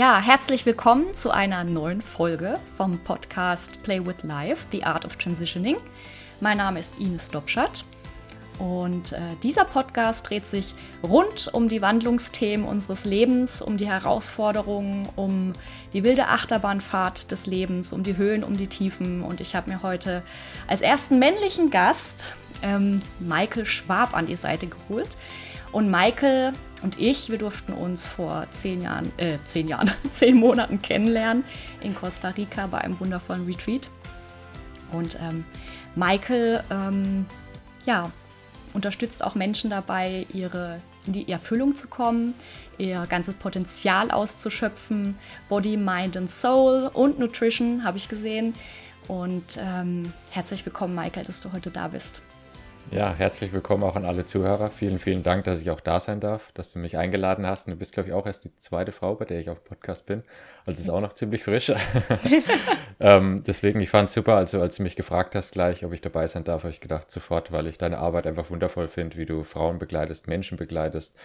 Ja, herzlich willkommen zu einer neuen Folge vom Podcast Play with Life, The Art of Transitioning. Mein Name ist Ines Lobschat und äh, dieser Podcast dreht sich rund um die Wandlungsthemen unseres Lebens, um die Herausforderungen, um die wilde Achterbahnfahrt des Lebens, um die Höhen, um die Tiefen. Und ich habe mir heute als ersten männlichen Gast ähm, Michael Schwab an die Seite geholt. Und Michael und ich, wir durften uns vor zehn Jahren, äh, zehn Jahren, zehn Monaten kennenlernen in Costa Rica bei einem wundervollen Retreat. Und ähm, Michael, ähm, ja, unterstützt auch Menschen dabei, ihre in die Erfüllung zu kommen, ihr ganzes Potenzial auszuschöpfen. Body, Mind and Soul und Nutrition habe ich gesehen. Und ähm, herzlich willkommen, Michael, dass du heute da bist. Ja, herzlich willkommen auch an alle Zuhörer. Vielen, vielen Dank, dass ich auch da sein darf, dass du mich eingeladen hast. Und du bist, glaube ich, auch erst die zweite Frau, bei der ich auf Podcast bin. Also ist auch noch ziemlich frisch. ähm, deswegen, ich fand es super. Also, als du mich gefragt hast gleich, ob ich dabei sein darf, habe ich gedacht sofort, weil ich deine Arbeit einfach wundervoll finde, wie du Frauen begleitest, Menschen begleitest.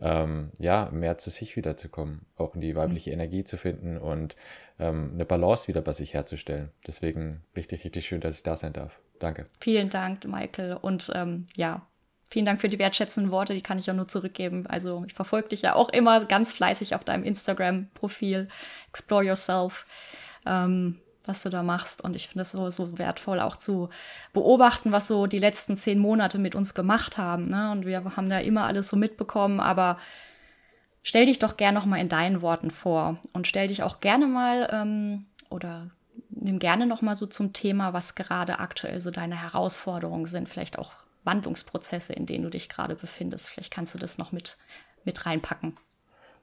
Ähm, ja, mehr zu sich wiederzukommen, auch in die weibliche mhm. Energie zu finden und ähm, eine Balance wieder bei sich herzustellen. Deswegen richtig, richtig schön, dass ich da sein darf. Danke. Vielen Dank, Michael. Und ähm, ja, vielen Dank für die wertschätzenden Worte, die kann ich ja nur zurückgeben. Also ich verfolge dich ja auch immer ganz fleißig auf deinem Instagram-Profil, Explore Yourself, ähm, was du da machst. Und ich finde es so, so wertvoll, auch zu beobachten, was so die letzten zehn Monate mit uns gemacht haben. Ne? Und wir haben da immer alles so mitbekommen, aber stell dich doch gerne noch mal in deinen Worten vor und stell dich auch gerne mal ähm, oder nimm gerne noch mal so zum Thema, was gerade aktuell so deine Herausforderungen sind, vielleicht auch Wandlungsprozesse, in denen du dich gerade befindest. Vielleicht kannst du das noch mit, mit reinpacken.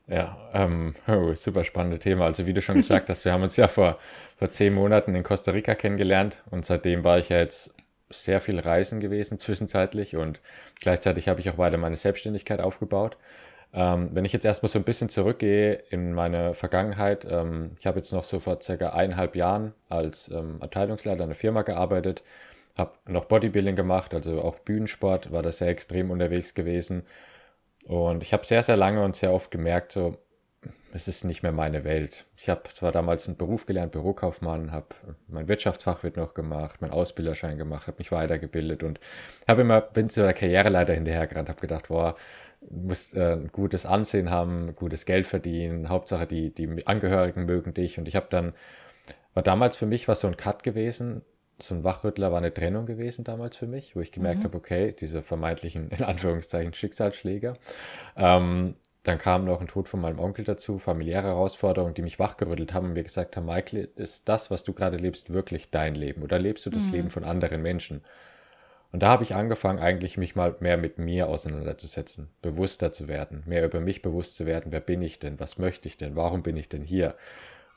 Ja, ähm, oh, super spannendes Thema. Also wie du schon gesagt hast, wir haben uns ja vor, vor zehn Monaten in Costa Rica kennengelernt und seitdem war ich ja jetzt sehr viel reisen gewesen zwischenzeitlich und gleichzeitig habe ich auch weiter meine Selbstständigkeit aufgebaut. Ähm, wenn ich jetzt erstmal so ein bisschen zurückgehe in meine Vergangenheit, ähm, ich habe jetzt noch so vor circa eineinhalb Jahren als ähm, Abteilungsleiter einer Firma gearbeitet, habe noch Bodybuilding gemacht, also auch Bühnensport, war da sehr extrem unterwegs gewesen. Und ich habe sehr, sehr lange und sehr oft gemerkt, so, es ist nicht mehr meine Welt. Ich habe zwar damals einen Beruf gelernt, Bürokaufmann, habe mein Wirtschaftsfachwirt noch gemacht, meinen Ausbilderschein gemacht, habe mich weitergebildet und habe immer, bin zu der Karriereleiter hinterhergerannt, habe gedacht, boah, musst äh, ein gutes Ansehen haben, gutes Geld verdienen. Hauptsache, die, die Angehörigen mögen dich. Und ich habe dann, war damals für mich was so ein Cut gewesen, so ein Wachrüttler war eine Trennung gewesen damals für mich, wo ich gemerkt mhm. habe, okay, diese vermeintlichen, in Anführungszeichen, Schicksalsschläger. Ähm, dann kam noch ein Tod von meinem Onkel dazu, familiäre Herausforderungen, die mich wachgerüttelt haben und mir gesagt haben, Michael, ist das, was du gerade lebst, wirklich dein Leben? Oder lebst du das mhm. Leben von anderen Menschen? Und da habe ich angefangen, eigentlich mich mal mehr mit mir auseinanderzusetzen, bewusster zu werden, mehr über mich bewusst zu werden, wer bin ich denn, was möchte ich denn, warum bin ich denn hier?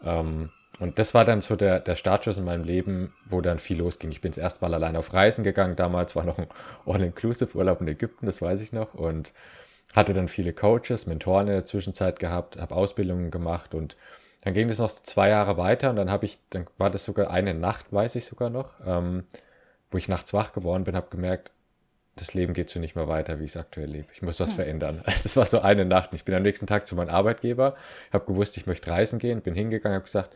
Ähm, und das war dann so der, der Startschuss in meinem Leben, wo dann viel losging. Ich bin erst mal allein auf Reisen gegangen, damals war noch ein All-Inclusive-Urlaub in Ägypten, das weiß ich noch, und hatte dann viele Coaches, Mentoren in der Zwischenzeit gehabt, habe Ausbildungen gemacht und dann ging das noch zwei Jahre weiter und dann habe ich, dann war das sogar eine Nacht, weiß ich sogar noch, ähm, wo ich nachts wach geworden bin, habe gemerkt, das Leben geht so nicht mehr weiter, wie ich es aktuell lebe. Ich muss was hm. verändern. Das war so eine Nacht. Ich bin am nächsten Tag zu meinem Arbeitgeber, habe gewusst, ich möchte reisen gehen, bin hingegangen, habe gesagt,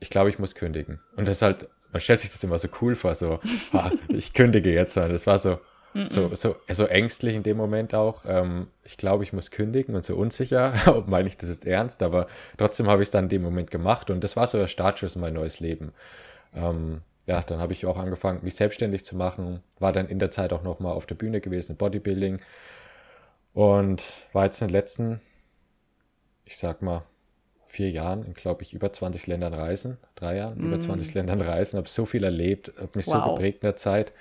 ich glaube, ich muss kündigen. Und das ist halt, man stellt sich das immer so cool vor, so, ah, ich kündige jetzt. Und das war so, so, so, so ängstlich in dem Moment auch. Ähm, ich glaube, ich muss kündigen und so unsicher, ob meine ich das ist ernst, aber trotzdem habe ich es dann in dem Moment gemacht und das war so der Startschuss in mein neues Leben. Ähm, ja, dann habe ich auch angefangen, mich selbstständig zu machen, war dann in der Zeit auch nochmal auf der Bühne gewesen, Bodybuilding und war jetzt in den letzten, ich sag mal, vier Jahren in, glaube ich, über 20 Ländern reisen, drei Jahren, mm. über 20 Ländern reisen, habe so viel erlebt, habe mich wow. so geprägt in der Zeit.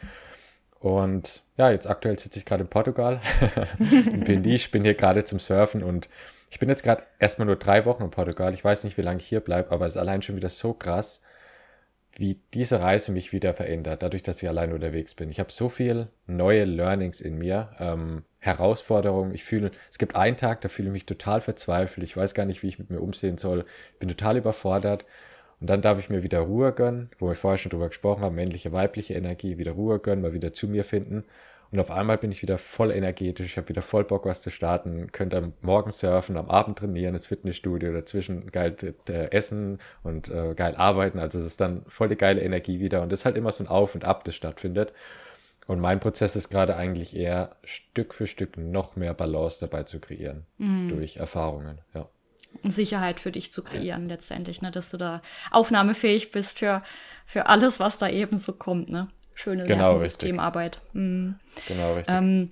Und ja, jetzt aktuell sitze ich gerade in Portugal, in Pindi, ich bin hier gerade zum Surfen und ich bin jetzt gerade erstmal nur drei Wochen in Portugal. Ich weiß nicht, wie lange ich hier bleibe, aber es ist allein schon wieder so krass, wie diese Reise mich wieder verändert, dadurch, dass ich allein unterwegs bin. Ich habe so viel neue Learnings in mir, ähm, Herausforderungen. Ich fühle, es gibt einen Tag, da fühle ich mich total verzweifelt. Ich weiß gar nicht, wie ich mit mir umsehen soll. Ich bin total überfordert. Und dann darf ich mir wieder Ruhe gönnen, wo wir vorher schon drüber gesprochen haben, männliche, weibliche Energie, wieder Ruhe gönnen, mal wieder zu mir finden. Und auf einmal bin ich wieder voll energetisch, ich habe wieder voll Bock, was zu starten, könnte am Morgen surfen, am Abend trainieren, ins Fitnessstudio, dazwischen geil äh, essen und äh, geil arbeiten. Also es ist dann voll die geile Energie wieder. Und es ist halt immer so ein Auf und Ab, das stattfindet. Und mein Prozess ist gerade eigentlich eher Stück für Stück noch mehr Balance dabei zu kreieren mhm. durch Erfahrungen, ja. Und Sicherheit für dich zu kreieren ja. letztendlich, ne, dass du da aufnahmefähig bist für, für alles, was da eben so kommt, ne? Schöne genau, Nervensystemarbeit. Mhm. Genau, richtig. Ähm,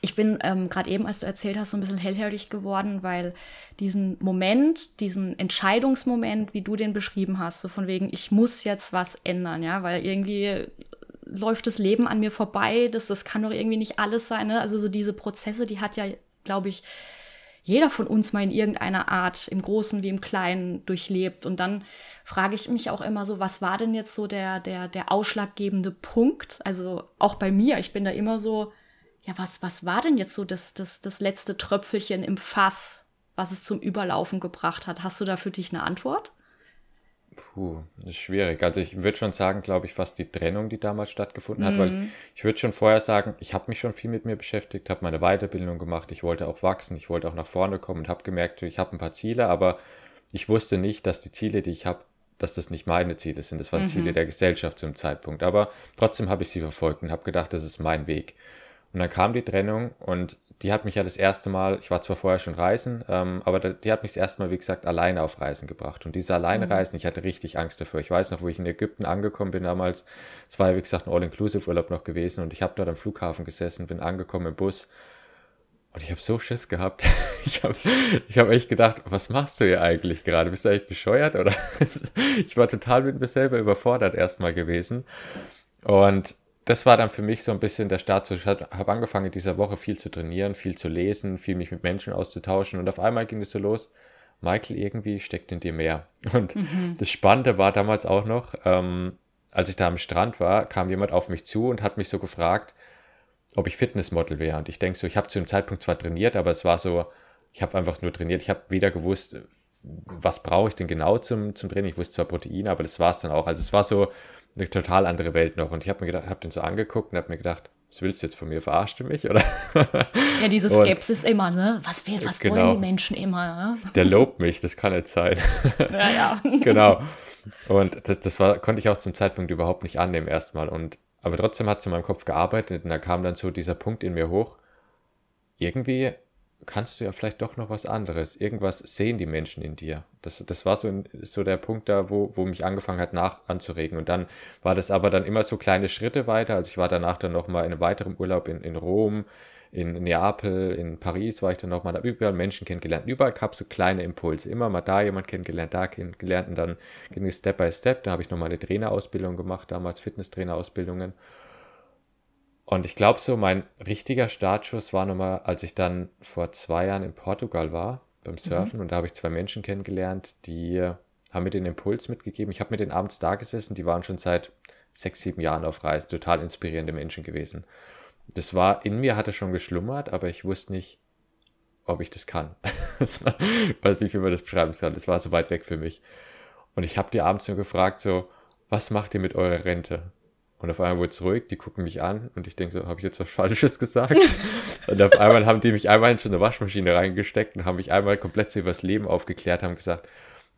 ich bin ähm, gerade eben, als du erzählt hast, so ein bisschen hellhörig geworden, weil diesen Moment, diesen Entscheidungsmoment, wie du den beschrieben hast, so von wegen, ich muss jetzt was ändern, ja, weil irgendwie läuft das Leben an mir vorbei, das, das kann doch irgendwie nicht alles sein. Ne? Also so diese Prozesse, die hat ja, glaube ich, jeder von uns mal in irgendeiner Art, im Großen wie im Kleinen, durchlebt. Und dann frage ich mich auch immer so, was war denn jetzt so der, der, der ausschlaggebende Punkt? Also auch bei mir, ich bin da immer so, ja, was, was war denn jetzt so das, das, das letzte Tröpfelchen im Fass, was es zum Überlaufen gebracht hat? Hast du da für dich eine Antwort? Puh, das ist schwierig. Also ich würde schon sagen, glaube ich, fast die Trennung, die damals stattgefunden hat, weil mhm. ich würde schon vorher sagen, ich habe mich schon viel mit mir beschäftigt, habe meine Weiterbildung gemacht, ich wollte auch wachsen, ich wollte auch nach vorne kommen und habe gemerkt, ich habe ein paar Ziele, aber ich wusste nicht, dass die Ziele, die ich habe, dass das nicht meine Ziele sind. Das waren mhm. Ziele der Gesellschaft zum Zeitpunkt. Aber trotzdem habe ich sie verfolgt und habe gedacht, das ist mein Weg. Und dann kam die Trennung und die hat mich ja das erste Mal, ich war zwar vorher schon reisen, ähm, aber die hat mich das erste Mal, wie gesagt, alleine auf Reisen gebracht. Und diese Alleinereisen, mhm. ich hatte richtig Angst dafür. Ich weiß noch, wo ich in Ägypten angekommen bin damals, es war ja, wie gesagt, ein All-Inclusive-Urlaub noch gewesen und ich habe dort am Flughafen gesessen, bin angekommen im Bus und ich habe so Schiss gehabt. Ich habe ich hab echt gedacht, was machst du hier eigentlich gerade? Bist du eigentlich bescheuert? Oder ich war total mit mir selber überfordert erstmal gewesen. Und das war dann für mich so ein bisschen der Start. Ich habe angefangen in dieser Woche viel zu trainieren, viel zu lesen, viel mich mit Menschen auszutauschen und auf einmal ging es so los. Michael, irgendwie steckt in dir mehr. Und mhm. das Spannende war damals auch noch, ähm, als ich da am Strand war, kam jemand auf mich zu und hat mich so gefragt, ob ich Fitnessmodel wäre. Und ich denke so, ich habe zu dem Zeitpunkt zwar trainiert, aber es war so, ich habe einfach nur trainiert. Ich habe weder gewusst, was brauche ich denn genau zum, zum Training. Ich wusste zwar Proteine, aber das war es dann auch. Also es war so, eine total andere Welt noch. Und ich habe mir gedacht, habe den so angeguckt und habe mir gedacht, was willst du jetzt von mir? Verarscht du mich? Oder? Ja, diese Skepsis und, immer, ne? Was, will, was genau, wollen die Menschen immer? Ne? Der lobt mich, das kann nicht sein. Ja, ja. genau. Und das, das war, konnte ich auch zum Zeitpunkt überhaupt nicht annehmen erstmal. Und aber trotzdem hat es in meinem Kopf gearbeitet und da kam dann so dieser Punkt in mir hoch. Irgendwie kannst du ja vielleicht doch noch was anderes. Irgendwas sehen die Menschen in dir. Das, das war so, so der Punkt da, wo, wo mich angefangen hat, nach anzuregen. Und dann war das aber dann immer so kleine Schritte weiter. Also ich war danach dann nochmal in einem weiteren Urlaub in, in Rom, in Neapel, in Paris war ich dann nochmal, da überall Menschen kennengelernt. Überall gab es so kleine Impulse. Immer mal da jemand kennengelernt, da kennengelernt und dann ging es Step by Step. Da habe ich nochmal eine Trainerausbildung gemacht, damals Fitnesstrainerausbildungen. Und ich glaube so, mein richtiger Startschuss war nochmal, als ich dann vor zwei Jahren in Portugal war, beim mhm. Surfen. Mhm. Und da habe ich zwei Menschen kennengelernt, die haben mir den Impuls mitgegeben. Ich habe mit denen abends da gesessen, die waren schon seit sechs, sieben Jahren auf Reisen, total inspirierende Menschen gewesen. Das war, in mir hatte schon geschlummert, aber ich wusste nicht, ob ich das kann. ich weiß nicht, wie man das beschreiben kann. Das war so weit weg für mich. Und ich habe die abends nur gefragt, so, was macht ihr mit eurer Rente? Und auf einmal wurde es ruhig, die gucken mich an und ich denke so, habe ich jetzt was Falsches gesagt? und auf einmal haben die mich einmal in so eine Waschmaschine reingesteckt und haben mich einmal komplett so über das Leben aufgeklärt, haben gesagt,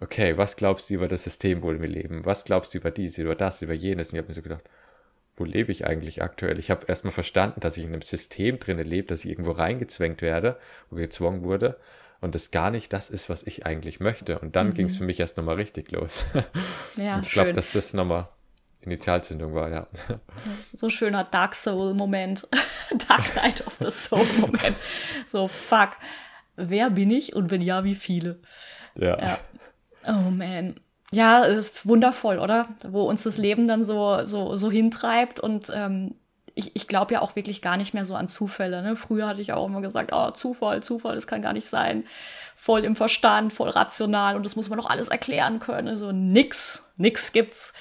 okay, was glaubst du über das System, wo wir leben? Was glaubst du über dies, über das, über jenes? Und ich habe mir so gedacht, wo lebe ich eigentlich aktuell? Ich habe erstmal verstanden, dass ich in einem System drinne lebe, dass ich irgendwo reingezwängt werde, wo gezwungen wurde und das gar nicht das ist, was ich eigentlich möchte. Und dann mhm. ging es für mich erst nochmal richtig los. Ja, und ich glaube, dass das nochmal Initialzündung war, ja. So ein schöner Dark Soul-Moment. Dark Night of the Soul-Moment. So, fuck. Wer bin ich und wenn ja, wie viele? Ja. ja. Oh man. Ja, es ist wundervoll, oder? Wo uns das Leben dann so, so, so hintreibt und ähm, ich, ich glaube ja auch wirklich gar nicht mehr so an Zufälle. Ne? Früher hatte ich auch immer gesagt, oh, Zufall, Zufall, das kann gar nicht sein. Voll im Verstand, voll rational und das muss man doch alles erklären können. Also nix, nix gibt's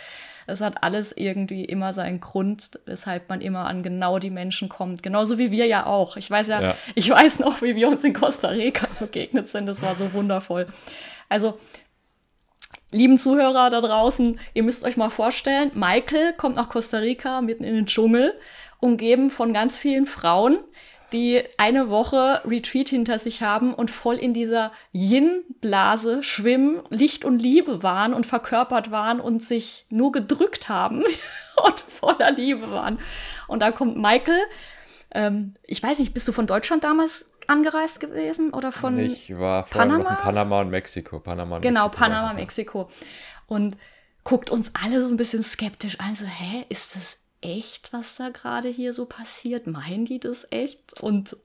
es hat alles irgendwie immer seinen Grund, weshalb man immer an genau die Menschen kommt. Genauso wie wir ja auch. Ich weiß ja, ja. ich weiß noch, wie wir uns in Costa Rica begegnet sind. Das war so wundervoll. Also, lieben Zuhörer da draußen, ihr müsst euch mal vorstellen, Michael kommt nach Costa Rica mitten in den Dschungel, umgeben von ganz vielen Frauen, die eine Woche Retreat hinter sich haben und voll in dieser Yin-Blase schwimmen, Licht und Liebe waren und verkörpert waren und sich nur gedrückt haben und voller Liebe waren. Und da kommt Michael. Ähm, ich weiß nicht, bist du von Deutschland damals angereist gewesen oder von Ich war vor Panama? Panama und Mexiko. Panama und genau, Mexiko Panama, Mexiko. Und guckt uns alle so ein bisschen skeptisch an. So, hä, ist das echt, was da gerade hier so passiert? Meinen die das echt? Und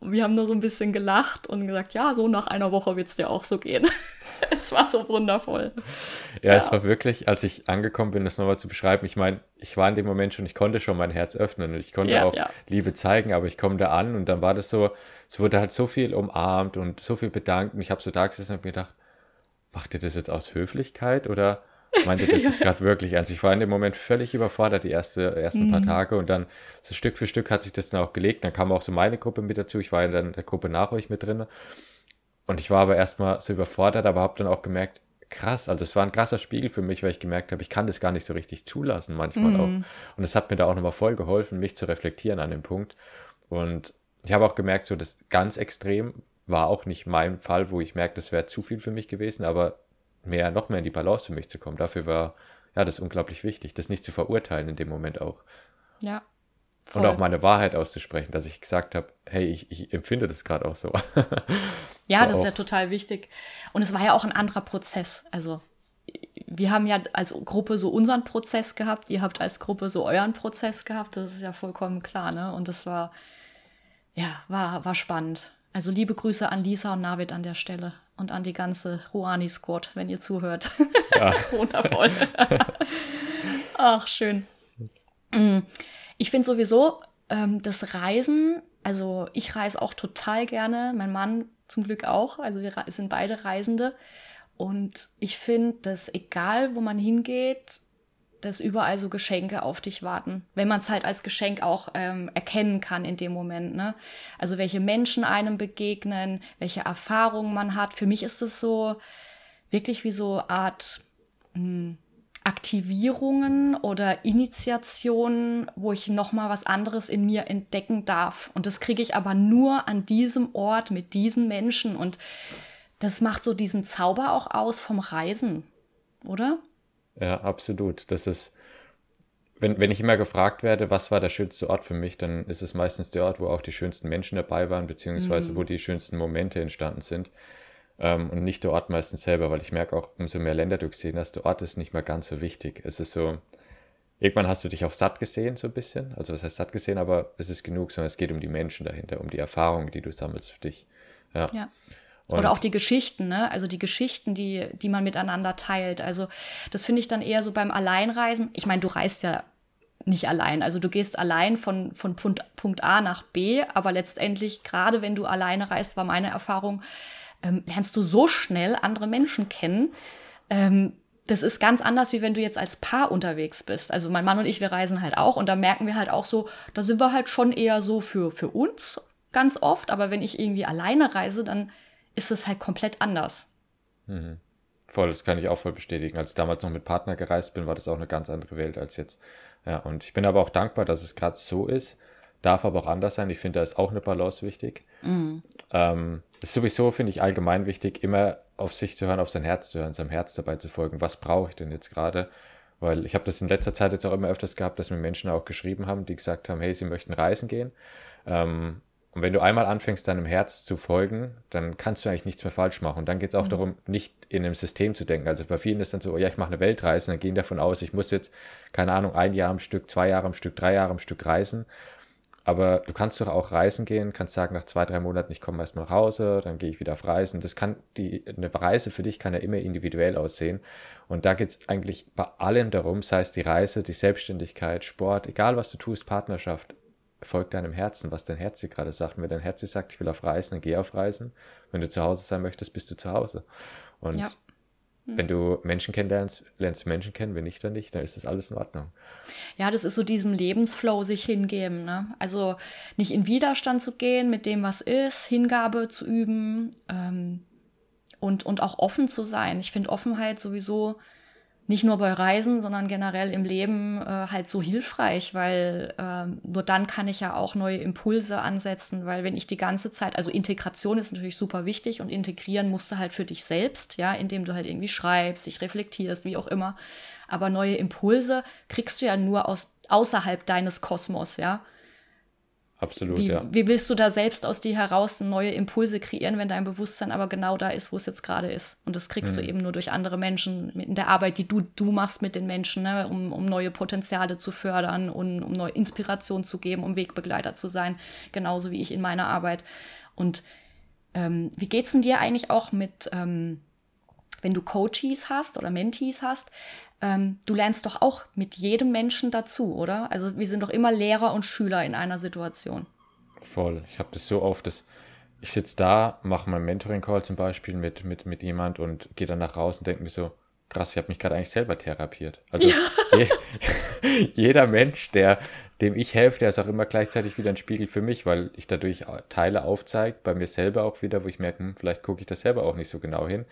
wir haben nur so ein bisschen gelacht und gesagt, ja, so nach einer Woche wird es dir auch so gehen. es war so wundervoll. Ja, ja, es war wirklich, als ich angekommen bin, das nochmal zu beschreiben, ich meine, ich war in dem Moment schon, ich konnte schon mein Herz öffnen und ich konnte ja, auch ja. Liebe zeigen, aber ich komme da an und dann war das so, es wurde halt so viel umarmt und so viel bedankt und ich habe so da gesessen und mir gedacht, macht ihr das jetzt aus Höflichkeit oder meinte das jetzt gerade wirklich ernst. Ich war in dem Moment völlig überfordert, die erste, ersten mhm. paar Tage. Und dann so Stück für Stück hat sich das dann auch gelegt. Dann kam auch so meine Gruppe mit dazu. Ich war in der Gruppe nach euch mit drin. Und ich war aber erstmal so überfordert, aber habe dann auch gemerkt, krass, also es war ein krasser Spiegel für mich, weil ich gemerkt habe, ich kann das gar nicht so richtig zulassen manchmal mhm. auch. Und es hat mir da auch nochmal voll geholfen, mich zu reflektieren an dem Punkt. Und ich habe auch gemerkt, so das ganz extrem war auch nicht mein Fall, wo ich merke, das wäre zu viel für mich gewesen, aber mehr, noch mehr in die Balance für mich zu kommen. Dafür war ja das unglaublich wichtig, das nicht zu verurteilen in dem Moment auch. Ja. Voll. Und auch meine Wahrheit auszusprechen, dass ich gesagt habe, hey, ich, ich empfinde das gerade auch so. ja, das ist ja total wichtig. Und es war ja auch ein anderer Prozess. Also wir haben ja als Gruppe so unseren Prozess gehabt, ihr habt als Gruppe so euren Prozess gehabt, das ist ja vollkommen klar, ne? Und das war, ja, war, war spannend. Also liebe Grüße an Lisa und Navid an der Stelle und an die ganze Ruani-Squad, wenn ihr zuhört. Ja. Wundervoll. Ach, schön. Mm. Ich finde sowieso ähm, das Reisen, also ich reise auch total gerne, mein Mann zum Glück auch, also wir sind beide Reisende. Und ich finde, dass egal, wo man hingeht, dass überall so Geschenke auf dich warten. Wenn man es halt als Geschenk auch ähm, erkennen kann in dem Moment. Ne? Also welche Menschen einem begegnen, welche Erfahrungen man hat. Für mich ist es so wirklich wie so Art mh, hm, Aktivierungen oder Initiationen, wo ich noch mal was anderes in mir entdecken darf. Und das kriege ich aber nur an diesem Ort mit diesen Menschen. Und das macht so diesen Zauber auch aus vom Reisen, oder? Ja, absolut. Das ist, wenn, wenn ich immer gefragt werde, was war der schönste Ort für mich, dann ist es meistens der Ort, wo auch die schönsten Menschen dabei waren, beziehungsweise mhm. wo die schönsten Momente entstanden sind. Ähm, und nicht der Ort meistens selber, weil ich merke auch, umso mehr Länder du gesehen hast, der Ort ist nicht mehr ganz so wichtig. Es ist so, irgendwann hast du dich auch satt gesehen, so ein bisschen. Also was heißt satt gesehen, aber es ist genug, sondern es geht um die Menschen dahinter, um die Erfahrungen, die du sammelst für dich. Ja. ja. Und Oder auch die Geschichten, ne? Also die Geschichten, die, die man miteinander teilt. Also das finde ich dann eher so beim Alleinreisen. Ich meine, du reist ja nicht allein. Also du gehst allein von, von Punkt, Punkt A nach B, aber letztendlich, gerade wenn du alleine reist, war meine Erfahrung, ähm, lernst du so schnell andere Menschen kennen. Ähm, das ist ganz anders, wie wenn du jetzt als Paar unterwegs bist. Also mein Mann und ich, wir reisen halt auch und da merken wir halt auch so, da sind wir halt schon eher so für, für uns ganz oft. Aber wenn ich irgendwie alleine reise, dann ist es halt komplett anders. Mhm. Voll, das kann ich auch voll bestätigen. Als ich damals noch mit Partner gereist bin, war das auch eine ganz andere Welt als jetzt. Ja, und ich bin aber auch dankbar, dass es gerade so ist. Darf aber auch anders sein. Ich finde, da ist auch eine Balance wichtig. Mhm. Ähm, ist sowieso, finde ich, allgemein wichtig, immer auf sich zu hören, auf sein Herz zu hören, seinem Herz dabei zu folgen. Was brauche ich denn jetzt gerade? Weil ich habe das in letzter Zeit jetzt auch immer öfters gehabt, dass mir Menschen auch geschrieben haben, die gesagt haben, hey, sie möchten reisen gehen. Ähm, und wenn du einmal anfängst, deinem Herz zu folgen, dann kannst du eigentlich nichts mehr falsch machen. Und dann geht es auch mhm. darum, nicht in einem System zu denken. Also bei vielen ist dann so, oh ja, ich mache eine Weltreise, und dann gehen davon aus, ich muss jetzt, keine Ahnung, ein Jahr am Stück, zwei Jahre am Stück, drei Jahre am Stück reisen. Aber du kannst doch auch reisen gehen, kannst sagen, nach zwei, drei Monaten, ich komme erst mal nach Hause, dann gehe ich wieder auf Reisen. Das kann, die, eine Reise für dich kann ja immer individuell aussehen. Und da geht es eigentlich bei allem darum, sei es die Reise, die Selbstständigkeit, Sport, egal was du tust, Partnerschaft, folg deinem Herzen, was dein Herz dir gerade sagt. Und wenn dein Herz dir sagt, ich will auf Reisen, dann geh auf Reisen. Wenn du zu Hause sein möchtest, bist du zu Hause. Und ja. hm. wenn du Menschen kennenlernst, lernst du Menschen kennen, wenn nicht, dann nicht, dann ist das alles in Ordnung. Ja, das ist so diesem Lebensflow sich hingeben. Ne? Also nicht in Widerstand zu gehen mit dem, was ist, Hingabe zu üben. Ähm, und, und auch offen zu sein. Ich finde Offenheit sowieso nicht nur bei Reisen, sondern generell im Leben äh, halt so hilfreich, weil äh, nur dann kann ich ja auch neue Impulse ansetzen, weil wenn ich die ganze Zeit, also Integration ist natürlich super wichtig und integrieren musst du halt für dich selbst, ja, indem du halt irgendwie schreibst, dich reflektierst, wie auch immer. Aber neue Impulse kriegst du ja nur aus außerhalb deines Kosmos, ja. Absolut, wie, ja. Wie willst du da selbst aus dir heraus neue Impulse kreieren, wenn dein Bewusstsein aber genau da ist, wo es jetzt gerade ist? Und das kriegst mhm. du eben nur durch andere Menschen, in der Arbeit, die du, du machst mit den Menschen, ne? um, um neue Potenziale zu fördern und um neue Inspiration zu geben, um Wegbegleiter zu sein, genauso wie ich in meiner Arbeit. Und ähm, wie geht's denn dir eigentlich auch mit, ähm, wenn du Coaches hast oder Mentees hast? Ähm, du lernst doch auch mit jedem Menschen dazu, oder? Also wir sind doch immer Lehrer und Schüler in einer Situation. Voll. Ich habe das so oft, dass ich sitze da, mache meinen Mentoring-Call zum Beispiel mit, mit, mit jemand und gehe dann nach raus und denke mir so, krass, ich habe mich gerade eigentlich selber therapiert. Also ja. je, jeder Mensch, der, dem ich helfe, der ist auch immer gleichzeitig wieder ein Spiegel für mich, weil ich dadurch Teile aufzeige, bei mir selber auch wieder, wo ich merke, hm, vielleicht gucke ich das selber auch nicht so genau hin.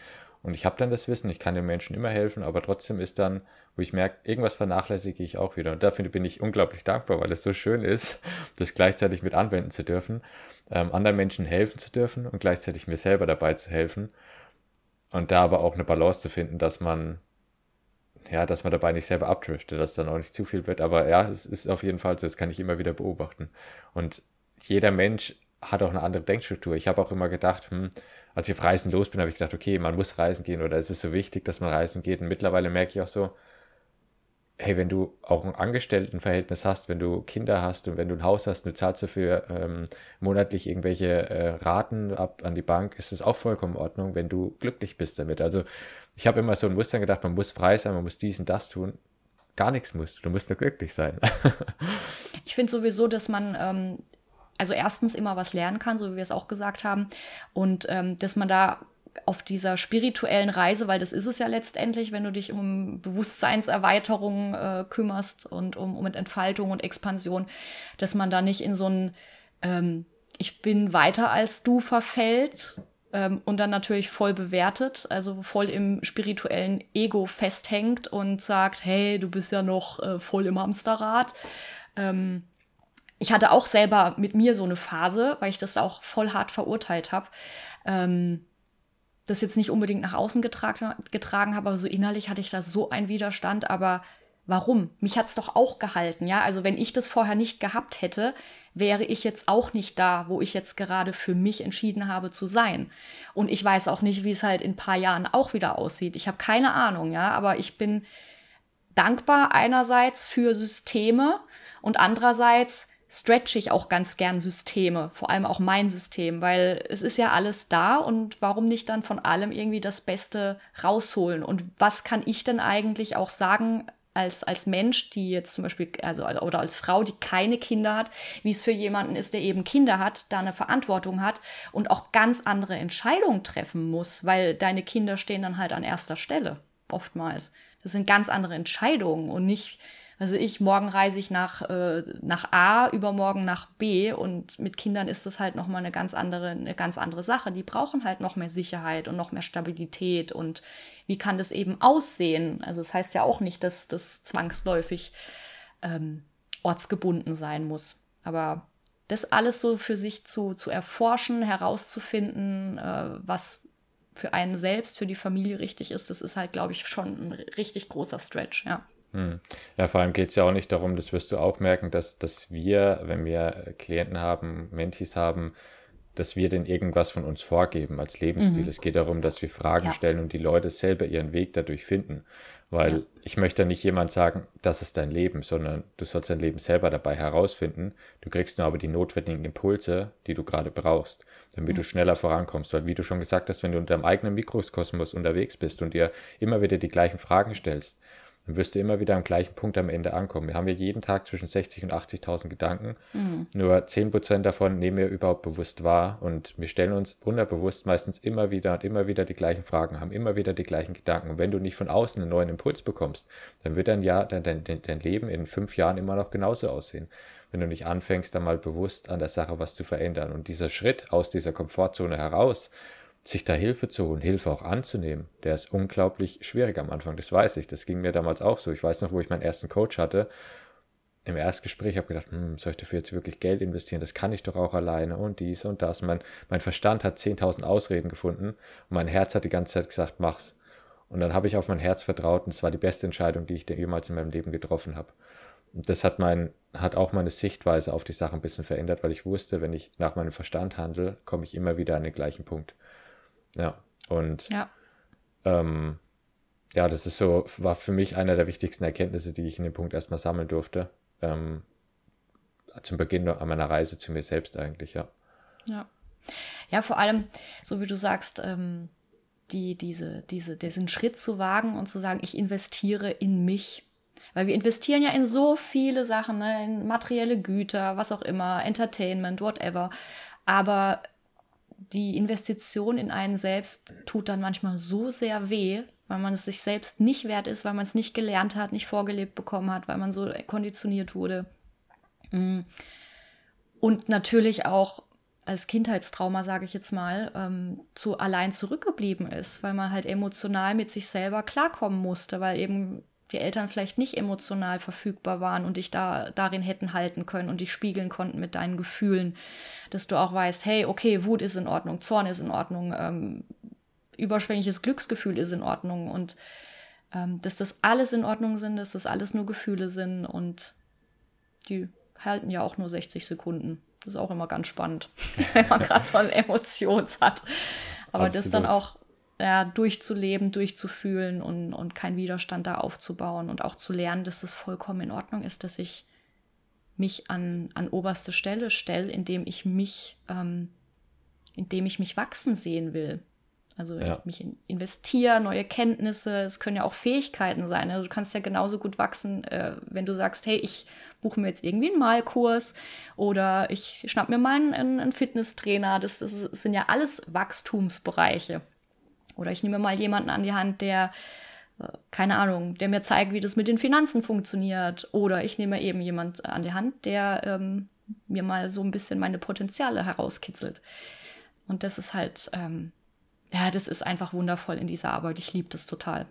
Und ich habe dann das Wissen, ich kann den Menschen immer helfen, aber trotzdem ist dann, wo ich merke, irgendwas vernachlässige ich auch wieder. Und dafür bin ich unglaublich dankbar, weil es so schön ist, das gleichzeitig mit anwenden zu dürfen, ähm, anderen Menschen helfen zu dürfen und gleichzeitig mir selber dabei zu helfen. Und da aber auch eine Balance zu finden, dass man, ja, dass man dabei nicht selber abdriftet, dass dann auch nicht zu viel wird. Aber ja, es ist auf jeden Fall so, das kann ich immer wieder beobachten. Und jeder Mensch hat auch eine andere Denkstruktur. Ich habe auch immer gedacht, hm, als ich auf Reisen los bin, habe ich gedacht, okay, man muss reisen gehen oder es ist so wichtig, dass man reisen geht. Und mittlerweile merke ich auch so, hey, wenn du auch ein Angestelltenverhältnis hast, wenn du Kinder hast und wenn du ein Haus hast, und du zahlst dafür ähm, monatlich irgendwelche äh, Raten ab an die Bank, ist es auch vollkommen in Ordnung, wenn du glücklich bist damit. Also ich habe immer so ein Muster gedacht, man muss frei sein, man muss dies und das tun. Gar nichts musst du, musst nur glücklich sein. ich finde sowieso, dass man ähm, also erstens immer was lernen kann, so wie wir es auch gesagt haben, und ähm, dass man da auf dieser spirituellen Reise, weil das ist es ja letztendlich, wenn du dich um Bewusstseinserweiterung äh, kümmerst und um, um Entfaltung und Expansion, dass man da nicht in so ein ähm, Ich bin weiter als du verfällt ähm, und dann natürlich voll bewertet, also voll im spirituellen Ego festhängt und sagt, hey, du bist ja noch äh, voll im Hamsterrad. Ähm, ich hatte auch selber mit mir so eine Phase, weil ich das auch voll hart verurteilt habe. Ähm, das jetzt nicht unbedingt nach außen getragen, getragen habe, aber so innerlich hatte ich da so einen Widerstand. Aber warum? Mich hat es doch auch gehalten, ja. Also wenn ich das vorher nicht gehabt hätte, wäre ich jetzt auch nicht da, wo ich jetzt gerade für mich entschieden habe zu sein. Und ich weiß auch nicht, wie es halt in ein paar Jahren auch wieder aussieht. Ich habe keine Ahnung, ja, aber ich bin dankbar einerseits für Systeme und andererseits stretch ich auch ganz gern Systeme, vor allem auch mein System, weil es ist ja alles da und warum nicht dann von allem irgendwie das Beste rausholen? Und was kann ich denn eigentlich auch sagen als, als Mensch, die jetzt zum Beispiel, also oder als Frau, die keine Kinder hat, wie es für jemanden ist, der eben Kinder hat, da eine Verantwortung hat und auch ganz andere Entscheidungen treffen muss, weil deine Kinder stehen dann halt an erster Stelle, oftmals. Das sind ganz andere Entscheidungen und nicht also ich, morgen reise ich nach, äh, nach A, übermorgen nach B und mit Kindern ist das halt nochmal eine ganz andere, eine ganz andere Sache. Die brauchen halt noch mehr Sicherheit und noch mehr Stabilität und wie kann das eben aussehen? Also es das heißt ja auch nicht, dass das zwangsläufig ähm, ortsgebunden sein muss. Aber das alles so für sich zu, zu erforschen, herauszufinden, äh, was für einen selbst, für die Familie richtig ist, das ist halt, glaube ich, schon ein richtig großer Stretch, ja. Hm. Ja, vor allem geht es ja auch nicht darum, das wirst du auch merken, dass, dass wir, wenn wir Klienten haben, Mentis haben, dass wir denen irgendwas von uns vorgeben als Lebensstil. Mhm. Es geht darum, dass wir Fragen ja. stellen und die Leute selber ihren Weg dadurch finden. Weil ja. ich möchte nicht jemand sagen, das ist dein Leben, sondern du sollst dein Leben selber dabei herausfinden. Du kriegst nur aber die notwendigen Impulse, die du gerade brauchst, damit mhm. du schneller vorankommst. Weil wie du schon gesagt hast, wenn du in deinem eigenen Mikrokosmos unterwegs bist und dir immer wieder die gleichen Fragen stellst, dann wirst du immer wieder am gleichen Punkt am Ende ankommen. Wir haben ja jeden Tag zwischen 60 und 80.000 Gedanken. Mhm. Nur 10% davon nehmen wir überhaupt bewusst wahr und wir stellen uns unterbewusst meistens immer wieder und immer wieder die gleichen Fragen, haben immer wieder die gleichen Gedanken. Und wenn du nicht von außen einen neuen Impuls bekommst, dann wird dein, Jahr, dein, dein, dein Leben in fünf Jahren immer noch genauso aussehen. Wenn du nicht anfängst, dann mal bewusst an der Sache was zu verändern. Und dieser Schritt aus dieser Komfortzone heraus, sich da Hilfe zu holen, Hilfe auch anzunehmen, der ist unglaublich schwierig am Anfang. Das weiß ich. Das ging mir damals auch so. Ich weiß noch, wo ich meinen ersten Coach hatte. Im Erstgespräch habe ich gedacht, hm, soll ich dafür jetzt wirklich Geld investieren? Das kann ich doch auch alleine und dies und das. Mein, mein Verstand hat 10.000 Ausreden gefunden und mein Herz hat die ganze Zeit gesagt, mach's. Und dann habe ich auf mein Herz vertraut und es war die beste Entscheidung, die ich jemals in meinem Leben getroffen habe. Und das hat mein, hat auch meine Sichtweise auf die Sache ein bisschen verändert, weil ich wusste, wenn ich nach meinem Verstand handle, komme ich immer wieder an den gleichen Punkt. Ja. Und ja. Ähm, ja, das ist so, war für mich einer der wichtigsten Erkenntnisse, die ich in dem Punkt erstmal sammeln durfte. Ähm, zum Beginn an meiner Reise zu mir selbst eigentlich, ja. Ja. Ja, vor allem, so wie du sagst, ähm, die, diese, diese, diesen Schritt zu wagen und zu sagen, ich investiere in mich. Weil wir investieren ja in so viele Sachen, ne? in materielle Güter, was auch immer, Entertainment, whatever. Aber die Investition in einen selbst tut dann manchmal so sehr weh, weil man es sich selbst nicht wert ist, weil man es nicht gelernt hat, nicht vorgelebt bekommen hat, weil man so konditioniert wurde. Mm. Und natürlich auch als Kindheitstrauma, sage ich jetzt mal, ähm, zu allein zurückgeblieben ist, weil man halt emotional mit sich selber klarkommen musste, weil eben die Eltern vielleicht nicht emotional verfügbar waren und dich da darin hätten halten können und dich spiegeln konnten mit deinen Gefühlen, dass du auch weißt, hey, okay, Wut ist in Ordnung, Zorn ist in Ordnung, ähm, überschwängliches Glücksgefühl ist in Ordnung und ähm, dass das alles in Ordnung sind, dass das alles nur Gefühle sind und die halten ja auch nur 60 Sekunden. Das ist auch immer ganz spannend, wenn man gerade so eine Emotion hat. Aber Absolut. das dann auch ja, durchzuleben, durchzufühlen und, und keinen Widerstand da aufzubauen und auch zu lernen, dass es vollkommen in Ordnung ist, dass ich mich an, an oberste Stelle stelle, indem ich mich, ähm, indem ich mich wachsen sehen will. Also ja. mich in, investiere, neue Kenntnisse, es können ja auch Fähigkeiten sein. Also du kannst ja genauso gut wachsen, äh, wenn du sagst, hey, ich buche mir jetzt irgendwie einen Malkurs oder ich schnapp mir mal einen, einen Fitnesstrainer. Das, das, sind ja alles Wachstumsbereiche. Oder ich nehme mal jemanden an die Hand, der, äh, keine Ahnung, der mir zeigt, wie das mit den Finanzen funktioniert. Oder ich nehme eben jemanden an die Hand, der ähm, mir mal so ein bisschen meine Potenziale herauskitzelt. Und das ist halt, ähm, ja, das ist einfach wundervoll in dieser Arbeit. Ich liebe das total.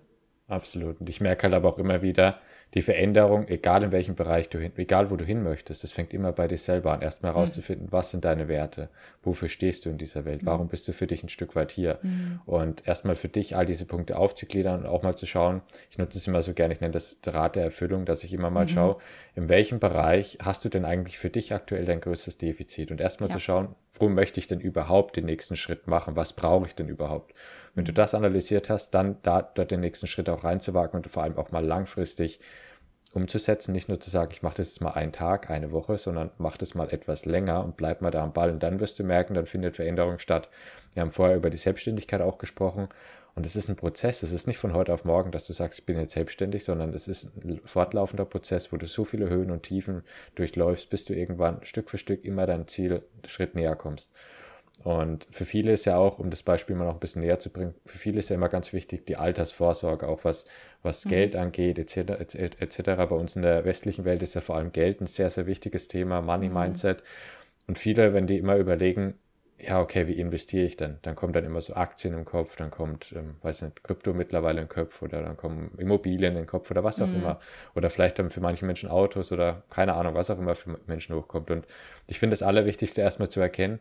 Absolut. Und ich merke halt aber auch immer wieder, die Veränderung, egal in welchem Bereich du hin, egal wo du hin möchtest, das fängt immer bei dir selber an. Erstmal herauszufinden, mhm. was sind deine Werte? Wofür stehst du in dieser Welt? Warum mhm. bist du für dich ein Stück weit hier? Mhm. Und erstmal für dich all diese Punkte aufzugliedern und auch mal zu schauen. Ich nutze es immer so gerne, ich nenne das Rat der Erfüllung, dass ich immer mal mhm. schaue, in welchem Bereich hast du denn eigentlich für dich aktuell dein größtes Defizit? Und erstmal ja. zu schauen, wo möchte ich denn überhaupt den nächsten Schritt machen? Was brauche ich denn überhaupt? Wenn du mhm. das analysiert hast, dann da dort den nächsten Schritt auch reinzuwagen und vor allem auch mal langfristig umzusetzen, nicht nur zu sagen, ich mache das jetzt mal einen Tag, eine Woche, sondern mach das mal etwas länger und bleib mal da am Ball und dann wirst du merken, dann findet Veränderung statt. Wir haben vorher über die Selbstständigkeit auch gesprochen und es ist ein Prozess, es ist nicht von heute auf morgen, dass du sagst, ich bin jetzt selbstständig, sondern es ist ein fortlaufender Prozess, wo du so viele Höhen und Tiefen durchläufst, bis du irgendwann Stück für Stück immer deinem Ziel Schritt näher kommst. Und für viele ist ja auch, um das Beispiel mal noch ein bisschen näher zu bringen, für viele ist ja immer ganz wichtig die Altersvorsorge, auch was, was mhm. Geld angeht, etc., etc. Bei uns in der westlichen Welt ist ja vor allem Geld ein sehr, sehr wichtiges Thema, Money mhm. Mindset. Und viele, wenn die immer überlegen, ja, okay, wie investiere ich denn? Dann kommen dann immer so Aktien im Kopf, dann kommt, ähm, weiß nicht, Krypto mittlerweile im Kopf oder dann kommen Immobilien im Kopf oder was auch mhm. immer. Oder vielleicht dann für manche Menschen Autos oder keine Ahnung, was auch immer für Menschen hochkommt. Und ich finde das Allerwichtigste erstmal zu erkennen,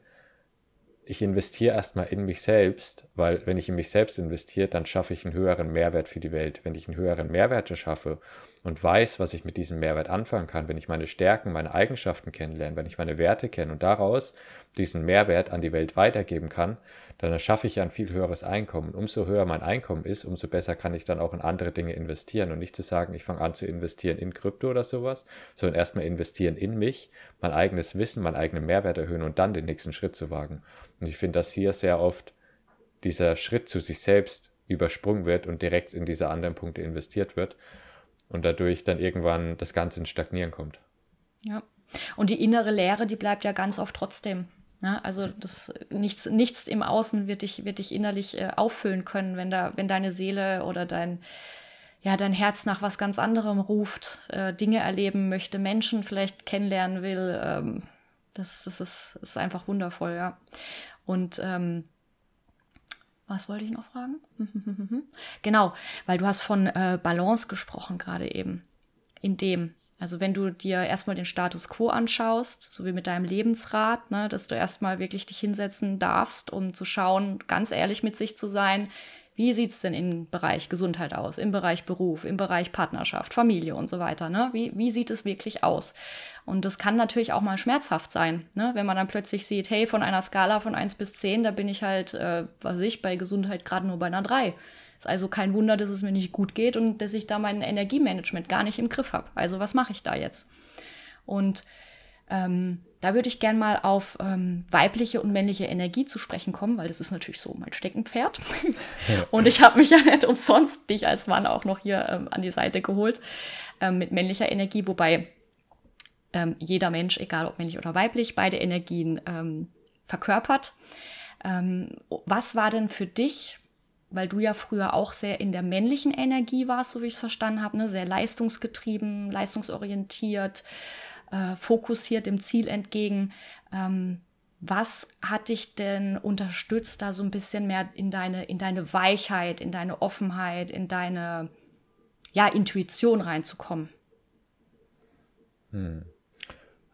ich investiere erstmal in mich selbst, weil wenn ich in mich selbst investiere, dann schaffe ich einen höheren Mehrwert für die Welt. Wenn ich einen höheren Mehrwert schaffe und weiß, was ich mit diesem Mehrwert anfangen kann, wenn ich meine Stärken, meine Eigenschaften kennenlerne, wenn ich meine Werte kenne und daraus diesen Mehrwert an die Welt weitergeben kann, dann schaffe ich ein viel höheres Einkommen. Umso höher mein Einkommen ist, umso besser kann ich dann auch in andere Dinge investieren und nicht zu sagen, ich fange an zu investieren in Krypto oder sowas, sondern erstmal investieren in mich, mein eigenes Wissen, meinen eigenen Mehrwert erhöhen und dann den nächsten Schritt zu wagen. Und ich finde, dass hier sehr oft dieser Schritt zu sich selbst übersprungen wird und direkt in diese anderen Punkte investiert wird und dadurch dann irgendwann das Ganze ins Stagnieren kommt. Ja. Und die innere Leere, die bleibt ja ganz oft trotzdem. Ne? Also das, nichts, nichts im Außen wird dich, wird dich innerlich äh, auffüllen können, wenn, da, wenn deine Seele oder dein, ja, dein Herz nach was ganz anderem ruft, äh, Dinge erleben möchte, Menschen vielleicht kennenlernen will. Ähm, das, das ist, ist einfach wundervoll, ja. Und ähm, Was wollte ich noch fragen? genau, weil du hast von äh, Balance gesprochen gerade eben. In dem, also wenn du dir erstmal den Status quo anschaust, so wie mit deinem Lebensrat, ne, dass du erstmal wirklich dich hinsetzen darfst, um zu schauen, ganz ehrlich mit sich zu sein, wie sieht es denn im Bereich Gesundheit aus, im Bereich Beruf, im Bereich Partnerschaft, Familie und so weiter? Ne? Wie, wie sieht es wirklich aus? Und das kann natürlich auch mal schmerzhaft sein, ne? wenn man dann plötzlich sieht, hey, von einer Skala von 1 bis 10, da bin ich halt, äh, was ich, bei Gesundheit gerade nur bei einer 3. Ist also kein Wunder, dass es mir nicht gut geht und dass ich da mein Energiemanagement gar nicht im Griff habe. Also was mache ich da jetzt? Und ähm, da würde ich gern mal auf ähm, weibliche und männliche Energie zu sprechen kommen, weil das ist natürlich so mein Steckenpferd. und ich habe mich ja nicht umsonst dich als Mann auch noch hier ähm, an die Seite geholt ähm, mit männlicher Energie, wobei ähm, jeder Mensch, egal ob männlich oder weiblich, beide Energien ähm, verkörpert. was war denn für dich weil du ja früher auch sehr in der männlichen Energie warst, so wie ich es verstanden habe, ne? sehr leistungsgetrieben, leistungsorientiert, äh, fokussiert dem Ziel entgegen. Ähm, was hat dich denn unterstützt, da so ein bisschen mehr in deine, in deine Weichheit, in deine Offenheit, in deine ja, Intuition reinzukommen? Hm.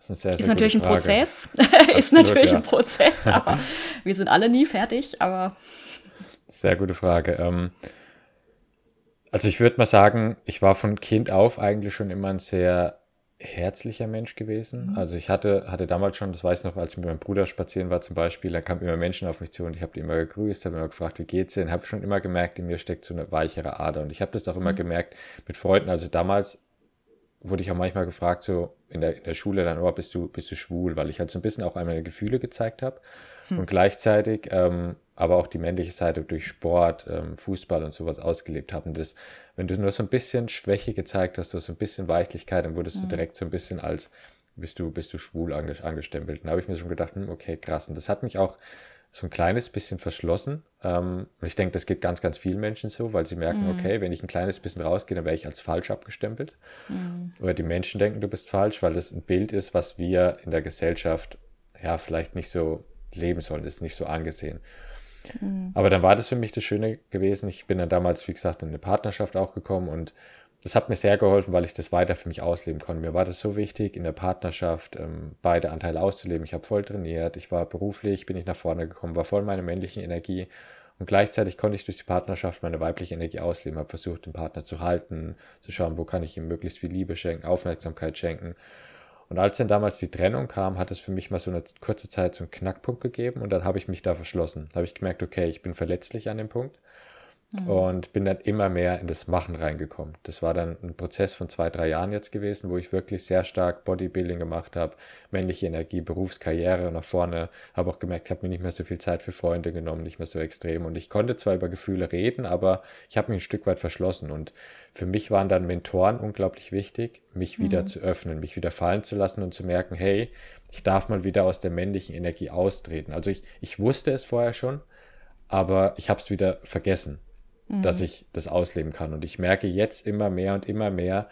Das ist, sehr, sehr ist natürlich ein Prozess. ist natürlich ja. ein Prozess, aber wir sind alle nie fertig, aber. Sehr gute Frage. Ähm, also ich würde mal sagen, ich war von Kind auf eigentlich schon immer ein sehr herzlicher Mensch gewesen. Mhm. Also ich hatte, hatte damals schon, das weiß ich noch, als ich mit meinem Bruder spazieren war zum Beispiel, da kamen immer Menschen auf mich zu und ich habe die immer gegrüßt, habe immer gefragt, wie geht's dir? Und habe schon immer gemerkt, in mir steckt so eine weichere Ader. Und ich habe das auch immer mhm. gemerkt mit Freunden. Also damals wurde ich auch manchmal gefragt, so in der, in der Schule dann, oh, bist du, bist du schwul? Weil ich halt so ein bisschen auch meine Gefühle gezeigt habe. Mhm. Und gleichzeitig ähm, aber auch die männliche Seite durch Sport, ähm, Fußball und sowas ausgelebt haben. Das, wenn du nur so ein bisschen Schwäche gezeigt hast, so ein bisschen Weichlichkeit, dann wurdest mhm. du direkt so ein bisschen als bist du, bist du schwul angestempelt. Dann habe ich mir schon gedacht, hm, okay, krass. Und das hat mich auch so ein kleines bisschen verschlossen. Ähm, und ich denke, das geht ganz, ganz vielen Menschen so, weil sie merken, mhm. okay, wenn ich ein kleines bisschen rausgehe, dann wäre ich als falsch abgestempelt. Mhm. Oder die Menschen denken, du bist falsch, weil das ein Bild ist, was wir in der Gesellschaft ja vielleicht nicht so leben sollen, das ist nicht so angesehen. Mhm. Aber dann war das für mich das Schöne gewesen. Ich bin dann damals, wie gesagt, in eine Partnerschaft auch gekommen und das hat mir sehr geholfen, weil ich das weiter für mich ausleben konnte. Mir war das so wichtig, in der Partnerschaft ähm, beide Anteile auszuleben. Ich habe voll trainiert, ich war beruflich, bin ich nach vorne gekommen, war voll meine männliche Energie und gleichzeitig konnte ich durch die Partnerschaft meine weibliche Energie ausleben, habe versucht, den Partner zu halten, zu schauen, wo kann ich ihm möglichst viel Liebe schenken, Aufmerksamkeit schenken und als dann damals die Trennung kam, hat es für mich mal so eine kurze Zeit so Knackpunkt gegeben und dann habe ich mich da verschlossen. Da habe ich gemerkt, okay, ich bin verletzlich an dem Punkt Mhm. Und bin dann immer mehr in das Machen reingekommen. Das war dann ein Prozess von zwei, drei Jahren jetzt gewesen, wo ich wirklich sehr stark Bodybuilding gemacht habe, männliche Energie, Berufskarriere nach vorne, habe auch gemerkt, ich habe mir nicht mehr so viel Zeit für Freunde genommen, nicht mehr so extrem. Und ich konnte zwar über Gefühle reden, aber ich habe mich ein Stück weit verschlossen. Und für mich waren dann Mentoren unglaublich wichtig, mich wieder mhm. zu öffnen, mich wieder fallen zu lassen und zu merken, hey, ich darf mal wieder aus der männlichen Energie austreten. Also ich, ich wusste es vorher schon, aber ich habe es wieder vergessen mhm. dass ich das ausleben kann. Und ich merke jetzt immer mehr und immer mehr,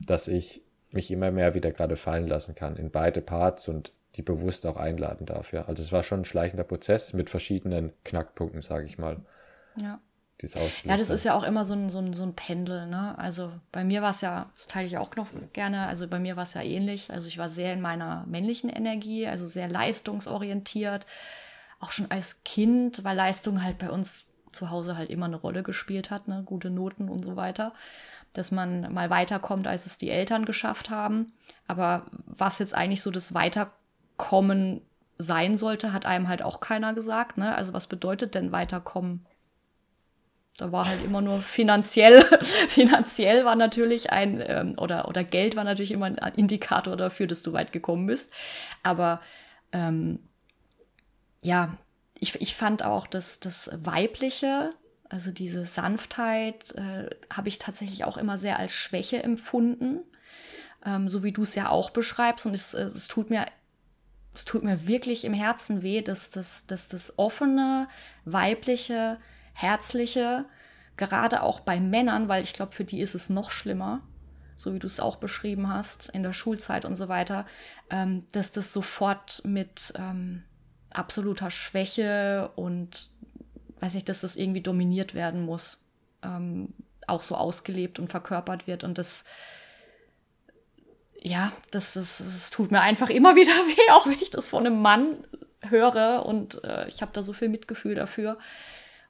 dass ich mich immer mehr wieder gerade fallen lassen kann in beide Parts und die bewusst auch einladen darf. Ja. Also es war schon ein schleichender Prozess mit verschiedenen Knackpunkten, sage ich mal. Ja. Ja, das ist ja auch immer so ein, so ein, so ein Pendel. Ne? Also bei mir war es ja, das teile ich auch noch gerne, also bei mir war es ja ähnlich. Also ich war sehr in meiner männlichen Energie, also sehr leistungsorientiert. Auch schon als Kind, weil Leistung halt bei uns zu Hause halt immer eine Rolle gespielt hat, ne? gute Noten und so weiter, dass man mal weiterkommt, als es die Eltern geschafft haben. Aber was jetzt eigentlich so das Weiterkommen sein sollte, hat einem halt auch keiner gesagt. Ne? Also was bedeutet denn Weiterkommen? Da war halt immer nur finanziell. finanziell war natürlich ein, ähm, oder, oder Geld war natürlich immer ein Indikator dafür, dass du weit gekommen bist. Aber ähm, ja, ich, ich fand auch, dass das Weibliche, also diese Sanftheit, äh, habe ich tatsächlich auch immer sehr als Schwäche empfunden, ähm, so wie du es ja auch beschreibst. Und es, es tut mir es tut mir wirklich im Herzen weh, dass, dass, dass das offene, weibliche, herzliche, gerade auch bei Männern, weil ich glaube, für die ist es noch schlimmer, so wie du es auch beschrieben hast, in der Schulzeit und so weiter, ähm, dass das sofort mit ähm, absoluter Schwäche und weiß nicht, dass das irgendwie dominiert werden muss, ähm, auch so ausgelebt und verkörpert wird. Und das, ja, das, das, das tut mir einfach immer wieder weh, auch wenn ich das von einem Mann höre. Und äh, ich habe da so viel Mitgefühl dafür.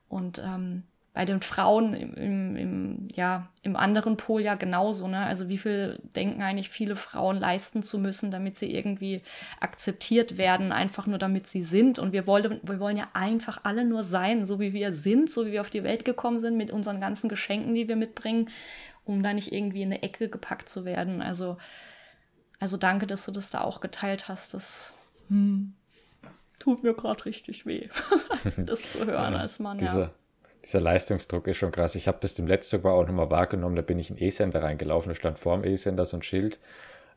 Und ähm, bei den Frauen im, im, im, ja, im anderen Pol ja genauso. Ne? Also wie viel denken eigentlich viele Frauen leisten zu müssen, damit sie irgendwie akzeptiert werden, einfach nur damit sie sind. Und wir wollen, wir wollen ja einfach alle nur sein, so wie wir sind, so wie wir auf die Welt gekommen sind, mit unseren ganzen Geschenken, die wir mitbringen, um da nicht irgendwie in eine Ecke gepackt zu werden. Also, also danke, dass du das da auch geteilt hast. Das hm, tut mir gerade richtig weh, das zu hören als Mann. Diese, ja dieser Leistungsdruck ist schon krass. Ich habe das dem letzten sogar auch nochmal wahrgenommen. Da bin ich in E-Center reingelaufen. Da stand vor dem E-Center so ein Schild,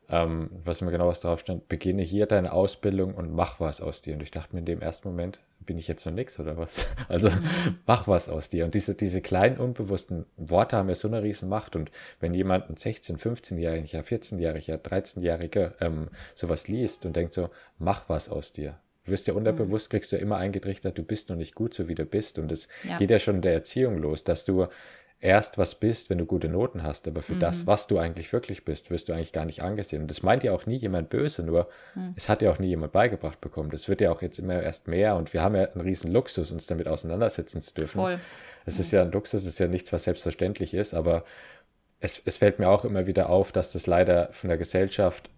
ähm, was mir genau was drauf stand. Beginne hier deine Ausbildung und mach was aus dir. Und ich dachte mir in dem ersten Moment, bin ich jetzt noch nix oder was? Also mhm. mach was aus dir. Und diese, diese kleinen unbewussten Worte haben ja so eine riesen Macht. Und wenn jemand ein 16, 15-Jähriger, 14-Jähriger, 13-Jähriger ähm, sowas liest und denkt so, mach was aus dir, Du wirst ja unterbewusst, kriegst du immer eingetrichtert, du bist noch nicht gut, so wie du bist. Und es ja. geht ja schon in der Erziehung los, dass du erst was bist, wenn du gute Noten hast. Aber für mhm. das, was du eigentlich wirklich bist, wirst du eigentlich gar nicht angesehen. Und das meint ja auch nie jemand böse, nur mhm. es hat ja auch nie jemand beigebracht bekommen. Das wird ja auch jetzt immer erst mehr. Und wir haben ja einen riesen Luxus, uns damit auseinandersetzen zu dürfen. Voll. Es mhm. ist ja ein Luxus, es ist ja nichts, was selbstverständlich ist. Aber es, es fällt mir auch immer wieder auf, dass das leider von der Gesellschaft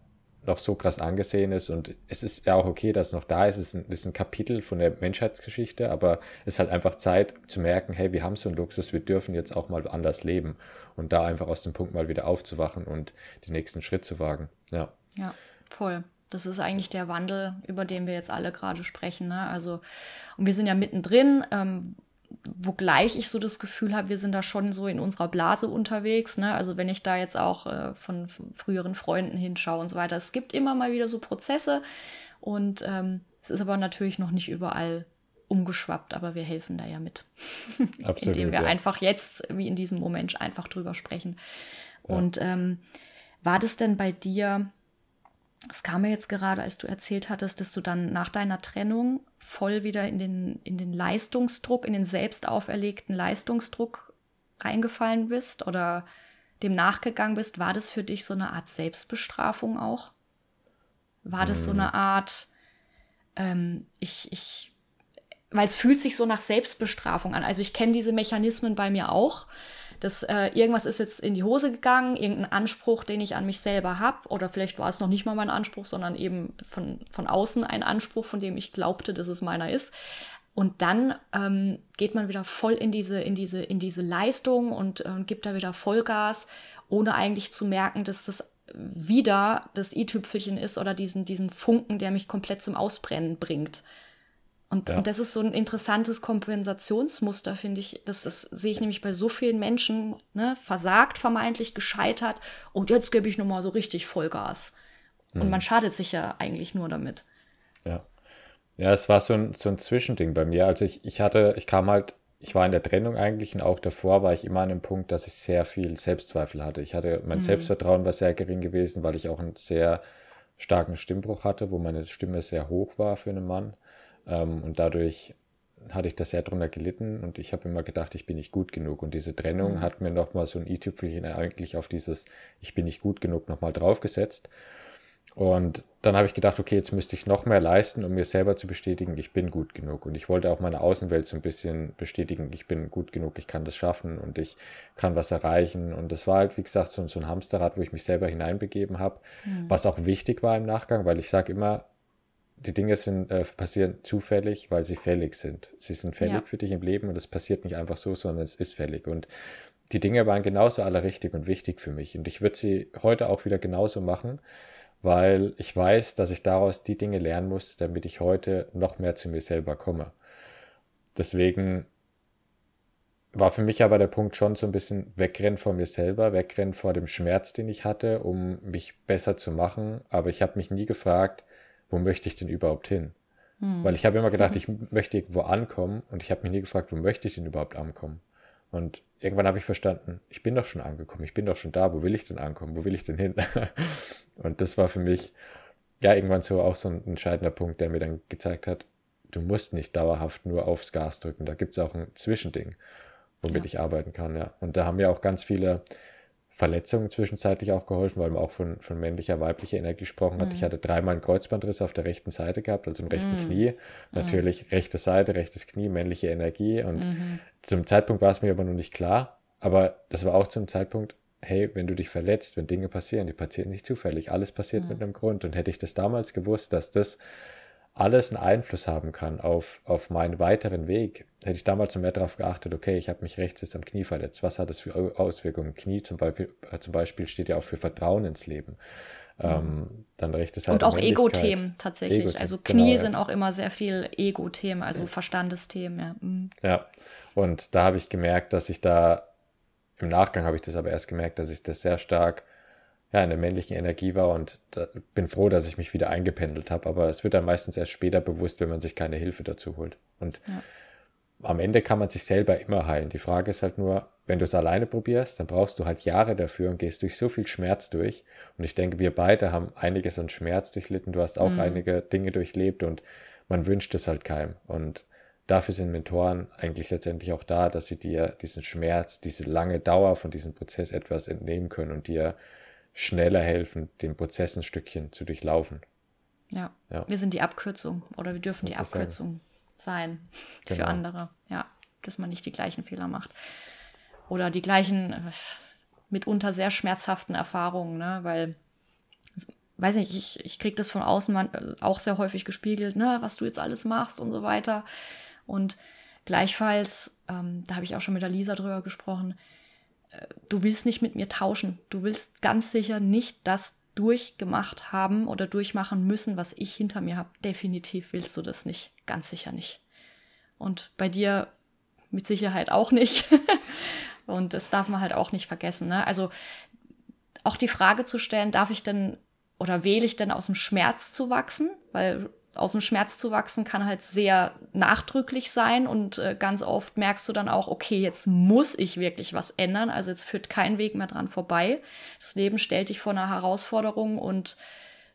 noch so krass angesehen ist. Und es ist ja auch okay, dass es noch da ist. Es ist ein, ist ein Kapitel von der Menschheitsgeschichte, aber es ist halt einfach Zeit zu merken, hey, wir haben so einen Luxus, wir dürfen jetzt auch mal anders leben und da einfach aus dem Punkt mal wieder aufzuwachen und den nächsten Schritt zu wagen. Ja. Ja, voll. Das ist eigentlich der Wandel, über den wir jetzt alle gerade sprechen. Ne? Also, und wir sind ja mittendrin. Ähm, wogleich ich so das Gefühl habe, wir sind da schon so in unserer Blase unterwegs. Ne? Also wenn ich da jetzt auch äh, von, früheren Freunden hinschaue und so weiter. Es gibt immer mal wieder so Prozesse und ähm, es ist aber natürlich noch nicht überall umgeschwappt, aber wir helfen da ja mit. Absolut, Indem wir ja. einfach jetzt, wie in diesem Moment, einfach drüber sprechen. Ja. Und ähm, war das denn bei dir, das kam mir jetzt gerade, als du erzählt hattest, dass du dann nach deiner Trennung voll wieder in den, in den Leistungsdruck, in den selbst auferlegten Leistungsdruck reingefallen bist oder dem nachgegangen bist, war das für dich so eine Art Selbstbestrafung auch? War das so eine mhm. Art, ähm, ich, ich, weil es fühlt sich so nach Selbstbestrafung an. Also ich kenne diese Mechanismen bei mir auch dass äh, irgendwas ist jetzt in die Hose gegangen, irgendein Anspruch, den ich an mich selber habe, oder vielleicht war es noch nicht mal mein Anspruch, sondern eben von, von außen ein Anspruch, von dem ich glaubte, dass es meiner ist. Und dann ähm, geht man wieder voll in diese, in diese, in diese Leistung und äh, gibt da wieder Vollgas, ohne eigentlich zu merken, dass das wieder das i-Tüpfelchen ist oder diesen, diesen Funken, der mich komplett zum Ausbrennen bringt. Und, ja. und das ist so ein interessantes Kompensationsmuster, finde ich. Das, das sehe ich nämlich bei so vielen Menschen, ne, versagt, vermeintlich gescheitert. Und jetzt gebe ich nochmal so richtig Vollgas. Und man schadet sich ja eigentlich nur damit. Ja. Ja, es war so ein, so ein Zwischending bei mir. Also ich, ich hatte, ich kam halt, ich war in der Trennung eigentlich und auch davor war ich immer an dem Punkt, dass ich sehr viel Selbstzweifel hatte. Ich hatte, mein mhm. Selbstvertrauen war sehr gering gewesen, weil ich auch einen sehr starken Stimmbruch hatte, wo meine Stimme sehr hoch war für einen Mann. Ähm, und dadurch hatte ich das sehr drunter gelitten und ich habe immer gedacht, ich bin nicht gut genug. Und diese Trennung mhm. hat mir nochmal so ein i-Tüpfelchen eigentlich auf dieses Ich bin nicht gut genug nochmal draufgesetzt. Und dann habe ich gedacht, okay, jetzt müsste ich noch mehr leisten, um mir selber zu bestätigen, ich bin gut genug. Und ich wollte auch meine Außenwelt so ein bisschen bestätigen, ich bin gut genug, ich kann das schaffen und ich kann was erreichen. Und das war halt, wie gesagt, so, so ein Hamsterrad, wo ich mich selber hineinbegeben habe, mhm. was auch wichtig war im Nachgang, weil ich sage immer, die Dinge sind, äh, passieren zufällig, weil sie fällig sind. Sie sind fällig ja. für dich im Leben und es passiert nicht einfach so, sondern es ist fällig. Und die Dinge waren genauso alle richtig und wichtig für mich. Und ich würde sie heute auch wieder genauso machen, weil ich weiß, dass ich daraus die Dinge lernen muss, damit ich heute noch mehr zu mir selber komme. Deswegen war für mich aber der Punkt schon so ein bisschen wegrennen vor mir selber, wegrennen vor dem Schmerz, den ich hatte, um mich besser zu machen. Aber ich habe mich nie gefragt, wo möchte ich denn überhaupt hin? Hm. Weil ich habe immer gedacht, ich möchte irgendwo ankommen und ich habe mich nie gefragt, wo möchte ich denn überhaupt ankommen? Und irgendwann habe ich verstanden, ich bin doch schon angekommen, ich bin doch schon da, wo will ich denn ankommen, wo will ich denn hin? und das war für mich ja irgendwann so auch so ein entscheidender Punkt, der mir dann gezeigt hat, du musst nicht dauerhaft nur aufs Gas drücken. Da gibt es auch ein Zwischending, womit Ja. ich arbeiten kann, ja. Und da haben mir auch ganz viele Verletzungen zwischenzeitlich auch geholfen, weil man auch von, von männlicher, weiblicher Energie gesprochen hat. Ich hatte dreimal einen Kreuzbandriss auf der rechten Seite gehabt, also im rechten Knie. Natürlich rechte Seite, rechtes Knie, männliche Energie. Und zum Zeitpunkt war es mir aber noch nicht klar. Aber das war auch zum Zeitpunkt, hey, wenn du dich verletzt, wenn Dinge passieren, die passieren nicht zufällig. Alles passiert mit einem Grund. Und hätte ich das damals gewusst, dass das alles einen Einfluss haben kann auf, auf meinen weiteren Weg. Hätte ich damals mehr darauf geachtet, okay, ich habe mich rechts jetzt am Knie verletzt. Was hat das für Au- Auswirkungen? Knie zum Beispiel, äh, zum Beispiel steht ja auch für Vertrauen ins Leben. Ähm, dann rechtes Und auch. Ego-Themen tatsächlich. Ego-Themen, also genau, Knie ja. sind auch immer sehr viel Ego-Themen, also Verstandesthemen. Ja. Mhm. Ja, und da habe ich gemerkt, dass ich da, im Nachgang habe ich das aber erst gemerkt, dass ich das sehr stark ja, in der männlichen Energie war und da, bin froh, dass ich mich wieder eingependelt habe. Aber es wird dann meistens erst später bewusst, wenn man sich keine Hilfe dazu holt. Und Ja. am Ende kann man sich selber immer heilen. Die Frage ist halt nur, wenn du es alleine probierst, dann brauchst du halt Jahre dafür und gehst durch so viel Schmerz durch. Und ich denke, wir beide haben einiges an Schmerz durchlitten. Du hast auch einige Dinge durchlebt und man wünscht es halt keinem. Und dafür sind Mentoren eigentlich letztendlich auch da, dass sie dir diesen Schmerz, diese lange Dauer von diesem Prozess etwas entnehmen können und dir schneller helfen, den Prozess ein Stückchen zu durchlaufen. Ja. Ja. wir sind die Abkürzung oder wir dürfen die Sozusagen. Abkürzung sein für Genau. andere. Ja, dass man nicht die gleichen Fehler macht. Oder die gleichen, äh, mitunter sehr schmerzhaften Erfahrungen, ne? weil, weiß nicht, ich, ich kriege das von außen man, äh, auch sehr häufig gespiegelt, ne? was du jetzt alles machst und so weiter. Und gleichfalls, ähm, da habe ich auch schon mit der Lisa drüber gesprochen, du willst nicht mit mir tauschen. Du willst ganz sicher nicht das durchgemacht haben oder durchmachen müssen, was ich hinter mir habe. Definitiv willst du das nicht. Ganz sicher nicht. Und bei dir mit Sicherheit auch nicht. Und das darf man halt auch nicht vergessen. Ne? Also auch die Frage zu stellen, darf ich denn oder wähle ich denn aus dem Schmerz zu wachsen? Weil aus dem Schmerz zu wachsen kann halt sehr nachdrücklich sein und äh, ganz oft merkst du dann auch, okay, jetzt muss ich wirklich was ändern. Also jetzt führt kein Weg mehr dran vorbei. Das Leben stellt dich vor einer Herausforderung und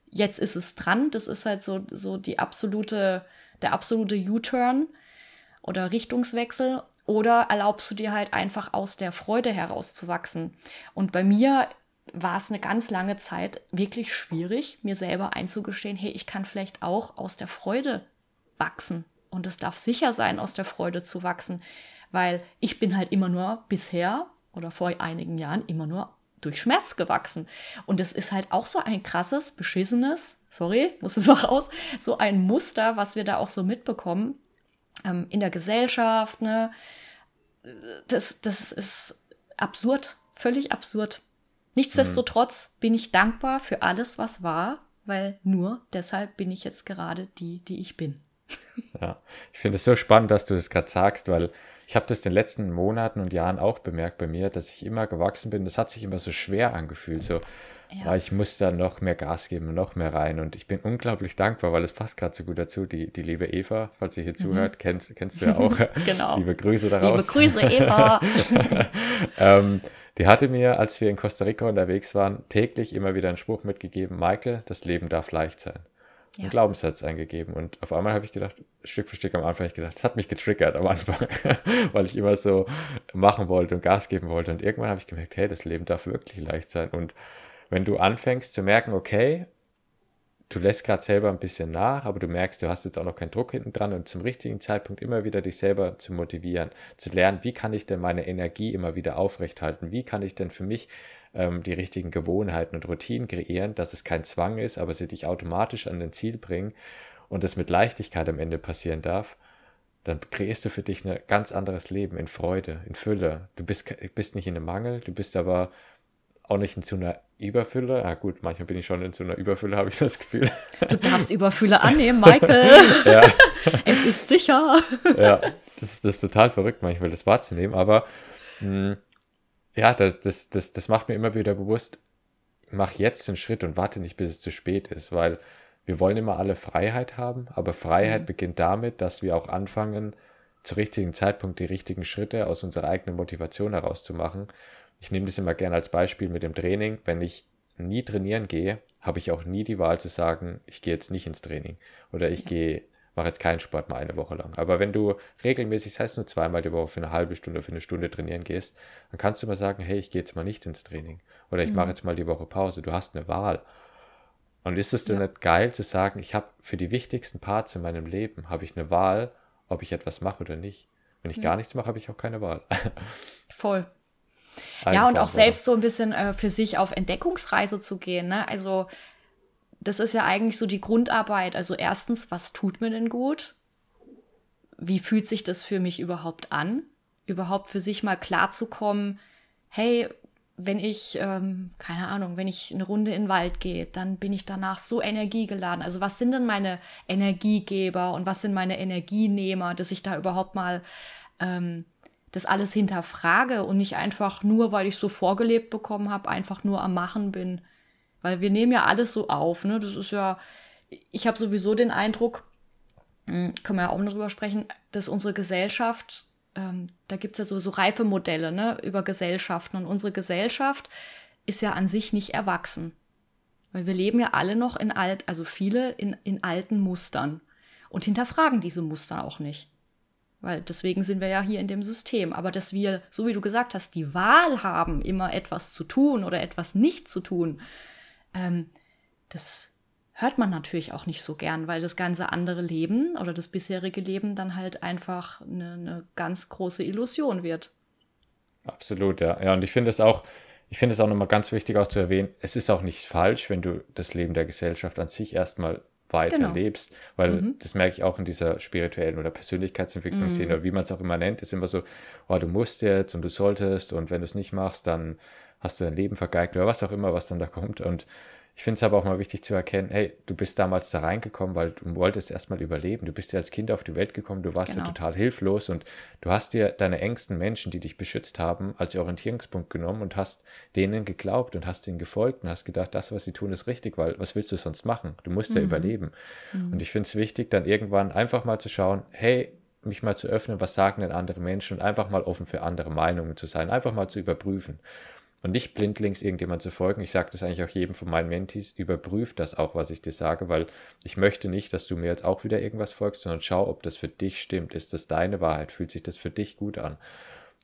jetzt ist es dran. Das ist halt so, so die absolute, der absolute U-Turn oder Richtungswechsel oder erlaubst du dir halt einfach aus der Freude herauszuwachsen? Und bei mir war es eine ganz lange Zeit wirklich schwierig, mir selber einzugestehen, hey, ich kann vielleicht auch aus der Freude wachsen. Und es darf sicher sein, aus der Freude zu wachsen, weil ich bin halt immer nur bisher oder vor einigen Jahren immer nur durch Schmerz gewachsen. Und es ist halt auch so ein krasses, beschissenes, sorry, muss es auch raus, so ein Muster, was wir da auch so mitbekommen ähm, in der Gesellschaft. Ne? Das, das ist absurd, völlig absurd. Nichtsdestotrotz bin ich dankbar für alles, was war, weil nur deshalb bin ich jetzt gerade die, die ich bin. Ja, ich finde es so spannend, dass du das gerade sagst, weil ich habe das in den letzten Monaten und Jahren auch bemerkt bei mir, dass ich immer gewachsen bin. Das hat sich immer so schwer angefühlt, so, Ja. weil ich muss da noch mehr Gas geben und noch mehr rein. Und ich bin unglaublich dankbar, weil es passt gerade so gut dazu. Die, die liebe Eva, falls sie hier zuhört, kennst, kennst du ja auch. Genau. Liebe Grüße daraus. Liebe Grüße, Eva. ähm, die hatte mir, als wir in Costa Rica unterwegs waren, täglich immer wieder einen Spruch mitgegeben, Michael, das Leben darf leicht sein. Ja. Einen Glaubenssatz eingegeben. Und auf einmal habe ich gedacht, Stück für Stück am Anfang, ich gedacht, das hat mich getriggert am Anfang, weil ich immer so machen wollte und Gas geben wollte. Und irgendwann habe ich gemerkt, hey, das Leben darf wirklich leicht sein. Und wenn du anfängst zu merken, okay, du lässt gerade selber ein bisschen nach, aber du merkst, du hast jetzt auch noch keinen Druck hinten dran und zum richtigen Zeitpunkt immer wieder dich selber zu motivieren, zu lernen, wie kann ich denn meine Energie immer wieder aufrechthalten, wie kann ich denn für mich ähm, die richtigen Gewohnheiten und Routinen kreieren, dass es kein Zwang ist, aber sie dich automatisch an dein Ziel bringen und es mit Leichtigkeit am Ende passieren darf, dann kreierst du für dich ein ganz anderes Leben in Freude, in Fülle. Du bist, bist nicht in einem Mangel, du bist aber auch nicht in so einer Überfülle. Ah gut, manchmal bin ich schon in so einer Überfülle, habe ich das Gefühl. Du darfst Überfülle annehmen, Michael. ja, Es ist sicher. ja, das, das ist total verrückt, manchmal das wahrzunehmen, aber mh, ja, das, das, das, das macht mir immer wieder bewusst, mach jetzt den Schritt und warte nicht, bis es zu spät ist, weil wir wollen immer alle Freiheit haben, aber Freiheit beginnt damit, dass wir auch anfangen, zu richtigen Zeitpunkt die richtigen Schritte aus unserer eigenen Motivation herauszumachen. Ich nehme das immer gerne als Beispiel mit dem Training. Wenn ich nie trainieren gehe, habe ich auch nie die Wahl zu sagen, ich gehe jetzt nicht ins Training oder ich gehe mache jetzt keinen Sport mal eine Woche lang. Aber wenn du regelmäßig, das heißt nur zweimal die Woche für eine halbe Stunde, für eine Stunde trainieren gehst, dann kannst du mal sagen, hey, ich gehe jetzt mal nicht ins Training. Oder ich mhm. mache jetzt mal die Woche Pause. Du hast eine Wahl. Und ist es denn ja. nicht geil zu sagen, ich habe für die wichtigsten Parts in meinem Leben, habe ich eine Wahl, ob ich etwas mache oder nicht. Wenn ich ja. gar nichts mache, habe ich auch keine Wahl. Voll. Ja, und auch selbst so ein bisschen äh, für sich auf Entdeckungsreise zu gehen. Ne? Also das ist ja eigentlich so die Grundarbeit. Also erstens, was tut mir denn gut? Wie fühlt sich das für mich überhaupt an? Überhaupt für sich mal klarzukommen, hey, wenn ich, ähm, keine Ahnung, wenn ich eine Runde in den Wald gehe, dann bin ich danach so energiegeladen. Also was sind denn meine Energiegeber und was sind meine Energienehmer, dass ich da überhaupt mal ähm, das alles hinterfrage und nicht einfach nur, weil ich so vorgelebt bekommen habe, einfach nur am Machen bin. Weil wir nehmen ja alles so auf, ne? Das ist ja, ich habe sowieso den Eindruck, hm, können wir ja auch noch drüber sprechen, dass unsere Gesellschaft ähm, da gibt es ja so, so reife Modelle ne, über Gesellschaften. Und unsere Gesellschaft ist ja an sich nicht erwachsen. Weil wir leben ja alle noch in alt, also viele in, in alten Mustern und hinterfragen diese Muster auch nicht. Weil deswegen sind wir ja hier in dem System. Aber dass wir, so wie du gesagt hast, die Wahl haben, immer etwas zu tun oder etwas nicht zu tun, ähm, das hört man natürlich auch nicht so gern, weil das ganze andere Leben oder das bisherige Leben dann halt einfach eine, eine ganz große Illusion wird. Absolut, ja. Ja, und ich finde es auch, ich finde es auch nochmal ganz wichtig auch zu erwähnen, es ist auch nicht falsch, wenn du das Leben der Gesellschaft an sich erstmal weiter genau. lebst, weil mhm. das merke ich auch in dieser spirituellen oder Persönlichkeitsentwicklungsszene, mhm. oder wie man es auch immer nennt, ist immer so, oh, du musst jetzt und du solltest und wenn du es nicht machst, dann hast du dein Leben vergeigt oder was auch immer, was dann da kommt und ich finde es aber auch mal wichtig zu erkennen, hey, du bist damals da reingekommen, weil du wolltest erstmal überleben. Du bist ja als Kind auf die Welt gekommen, du warst genau. ja total hilflos und du hast dir deine engsten Menschen, die dich beschützt haben, als Orientierungspunkt genommen und hast denen geglaubt und hast ihnen gefolgt und hast gedacht, das, was sie tun, ist richtig, weil was willst du sonst machen? Du musst mhm. ja überleben. Mhm. Und ich finde es wichtig, dann irgendwann einfach mal zu schauen, hey, mich mal zu öffnen, was sagen denn andere Menschen und einfach mal offen für andere Meinungen zu sein, einfach mal zu überprüfen und nicht blindlings irgendjemand zu folgen. Ich sage das eigentlich auch jedem von meinen Mentees, überprüf das auch, was ich dir sage, weil ich möchte nicht, dass du mir jetzt auch wieder irgendwas folgst, sondern schau, ob das für dich stimmt. Ist das deine Wahrheit? Fühlt sich das für dich gut an?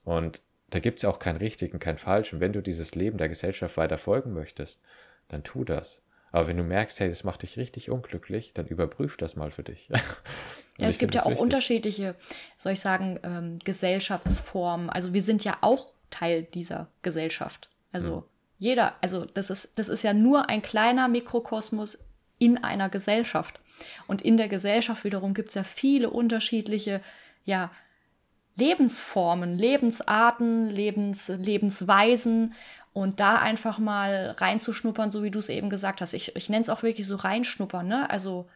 Und da gibt es auch kein richtig und kein falsch. Und wenn du dieses Leben der Gesellschaft weiter folgen möchtest, dann tu das. Aber wenn du merkst, hey, das macht dich richtig unglücklich, dann überprüf das mal für dich. ja, es gibt ja auch wichtig. unterschiedliche, soll ich sagen, ähm, Gesellschaftsformen. Also wir sind ja auch Teil dieser Gesellschaft. Also mhm. jeder, also das ist, das ist ja nur ein kleiner Mikrokosmos in einer Gesellschaft. Und in der Gesellschaft wiederum gibt es ja viele unterschiedliche, ja, Lebensformen, Lebensarten, Lebens, Lebensweisen und da einfach mal reinzuschnuppern, so wie du es eben gesagt hast. Ich, ich nenne es auch wirklich so reinschnuppern, ne? Also,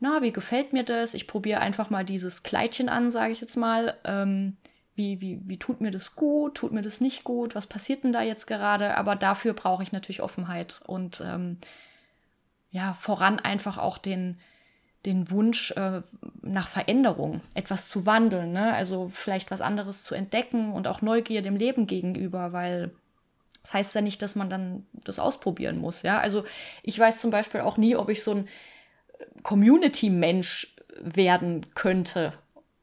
na, wie gefällt mir das? Ich probiere einfach mal dieses Kleidchen an, sage ich jetzt mal. Ähm, wie, wie, wie tut mir das gut, tut mir das nicht gut, was passiert denn da jetzt gerade? Aber dafür brauche ich natürlich Offenheit und ähm, ja, voran einfach auch den, den Wunsch äh, nach Veränderung, etwas zu wandeln, ne? also vielleicht was anderes zu entdecken und auch Neugier dem Leben gegenüber, weil das heißt ja nicht, dass man dann das ausprobieren muss. Ja, also ich weiß zum Beispiel auch nie, ob ich so ein Community-Mensch werden könnte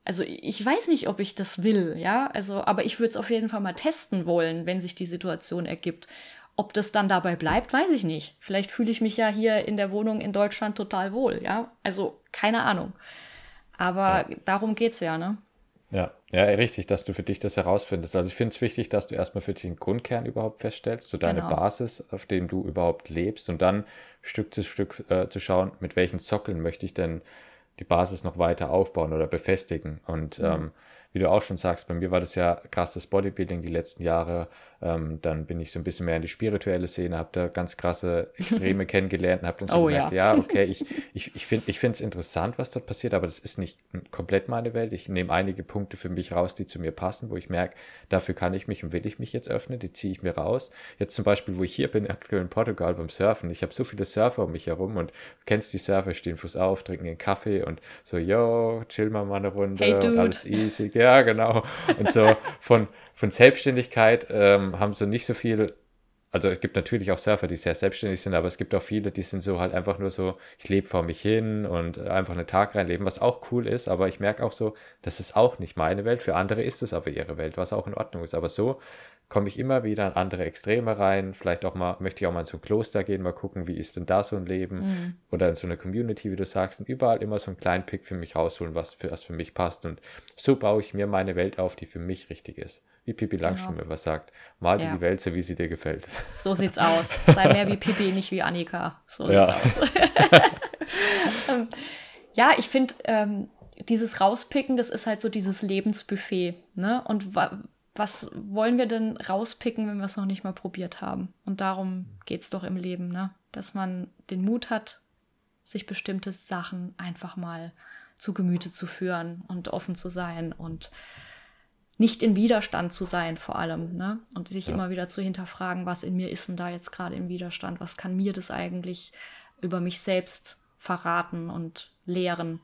also ich weiß nicht, ob ich das will, ja. Also, aber ich würde es auf jeden Fall mal testen wollen, wenn sich die Situation ergibt. Ob das dann dabei bleibt, weiß ich nicht. Vielleicht fühle ich mich ja hier in der Wohnung in Deutschland total wohl, ja. Also keine Ahnung. Aber ja. darum es ja, ne? Ja, ja, richtig, dass du für dich das herausfindest. Also ich finde es wichtig, dass du erstmal für dich den Grundkern überhaupt feststellst, so deine genau. Basis, auf dem du überhaupt lebst und dann Stück zu Stück äh, zu schauen, mit welchen Sockeln möchte ich denn die Basis noch weiter aufbauen oder befestigen. Und mhm. ähm, wie du auch schon sagst, bei mir war das ja krasses Bodybuilding die letzten Jahre. Ähm, dann bin ich so ein bisschen mehr in die spirituelle Szene, habe da ganz krasse Extreme kennengelernt und habe dann so oh, gemerkt, ja. ja, okay, ich, ich, ich finde ich es interessant, was dort passiert, aber das ist nicht komplett meine Welt. Ich nehme einige Punkte für mich raus, die zu mir passen, wo ich merke, dafür kann ich mich und will ich mich jetzt öffnen, die ziehe ich mir raus. Jetzt zum Beispiel, wo ich hier bin, aktuell in Portugal beim Surfen, ich habe so viele Surfer um mich herum und du kennst die Surfer, stehen Fuß auf, trinken einen Kaffee und so, yo, chill mal mal eine Runde hey, und alles easy. Ja, genau. Und so von, von Selbstständigkeit ähm, haben so nicht so viel also es gibt natürlich auch Surfer, die sehr selbstständig sind, aber es gibt auch viele, die sind so halt einfach nur so, ich lebe vor mich hin und einfach einen Tag reinleben, was auch cool ist, aber ich merke auch so, das ist auch nicht meine Welt, für andere ist es aber ihre Welt, was auch in Ordnung ist. Aber so komme ich immer wieder in andere Extreme rein. Vielleicht auch mal, möchte ich auch mal in so ein Kloster gehen, mal gucken, wie ist denn da so ein Leben? Mhm. Oder in so eine Community, wie du sagst, und überall immer so einen kleinen Pick für mich rausholen, was für, was für mich passt. Und so baue ich mir meine Welt auf, die für mich richtig ist. Wie Pippi genau. Langstrumpf genau. immer sagt, mal ja. die Welt so, wie sie dir gefällt. So sieht's aus. Sei mehr wie Pippi, nicht wie Annika. So ja. sieht's aus. Ähm, ja, ich finde, ähm, dieses Rauspicken, das ist halt so dieses Lebensbuffet. Ne? Und was wollen wir denn rauspicken, wenn wir es noch nicht mal probiert haben? Und darum geht es doch im Leben, ne? Dass man den Mut hat, sich bestimmte Sachen einfach mal zu Gemüte zu führen und offen zu sein und nicht in Widerstand zu sein, vor allem, ne? Und sich ja. immer wieder zu hinterfragen, was in mir ist denn da jetzt gerade im Widerstand? Was kann mir das eigentlich über mich selbst verraten und lehren?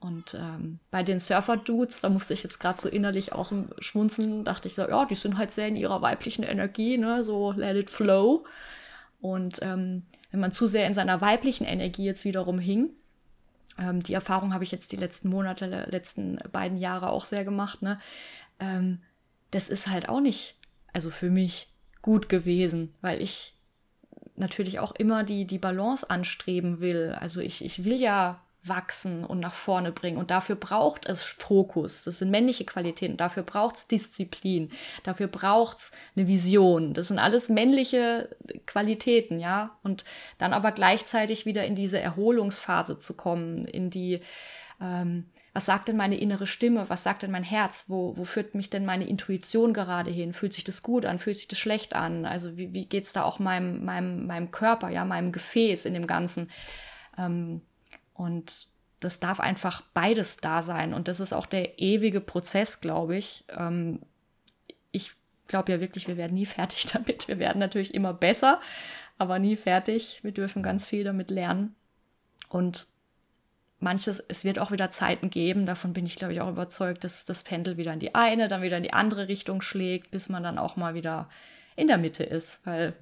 Und ähm, bei den Surfer-Dudes, da musste ich jetzt gerade so innerlich auch schmunzeln, dachte ich so, ja, die sind halt sehr in ihrer weiblichen Energie, ne, so let it flow. Und ähm, wenn man zu sehr in seiner weiblichen Energie jetzt wiederum hing, ähm, die Erfahrung habe ich jetzt die letzten Monate, letzten beiden Jahre auch sehr gemacht, ne, ähm, das ist halt auch nicht, also für mich gut gewesen, weil ich natürlich auch immer die, die Balance anstreben will. Also ich, ich will ja wachsen und nach vorne bringen. Und dafür braucht es Fokus. Das sind männliche Qualitäten. Dafür braucht es Disziplin. Dafür braucht es eine Vision. Das sind alles männliche Qualitäten, ja. Und dann aber gleichzeitig wieder in diese Erholungsphase zu kommen, in die, ähm, was sagt denn meine innere Stimme? Was sagt denn mein Herz? Wo, wo führt mich denn meine Intuition gerade hin? Fühlt sich das gut an? Fühlt sich das schlecht an? Also wie, wie geht's da auch meinem, meinem, meinem Körper, ja, meinem Gefäß in dem Ganzen? Ähm, und das darf einfach beides da sein. Und das ist auch der ewige Prozess, glaube ich. Ähm, ich glaube ja wirklich, wir werden nie fertig damit. Wir werden natürlich immer besser, aber nie fertig. Wir dürfen ganz viel damit lernen. Und manches, es wird auch wieder Zeiten geben, davon bin ich, glaube ich, auch überzeugt, dass das Pendel wieder in die eine, dann wieder in die andere Richtung schlägt, bis man dann auch mal wieder in der Mitte ist, weil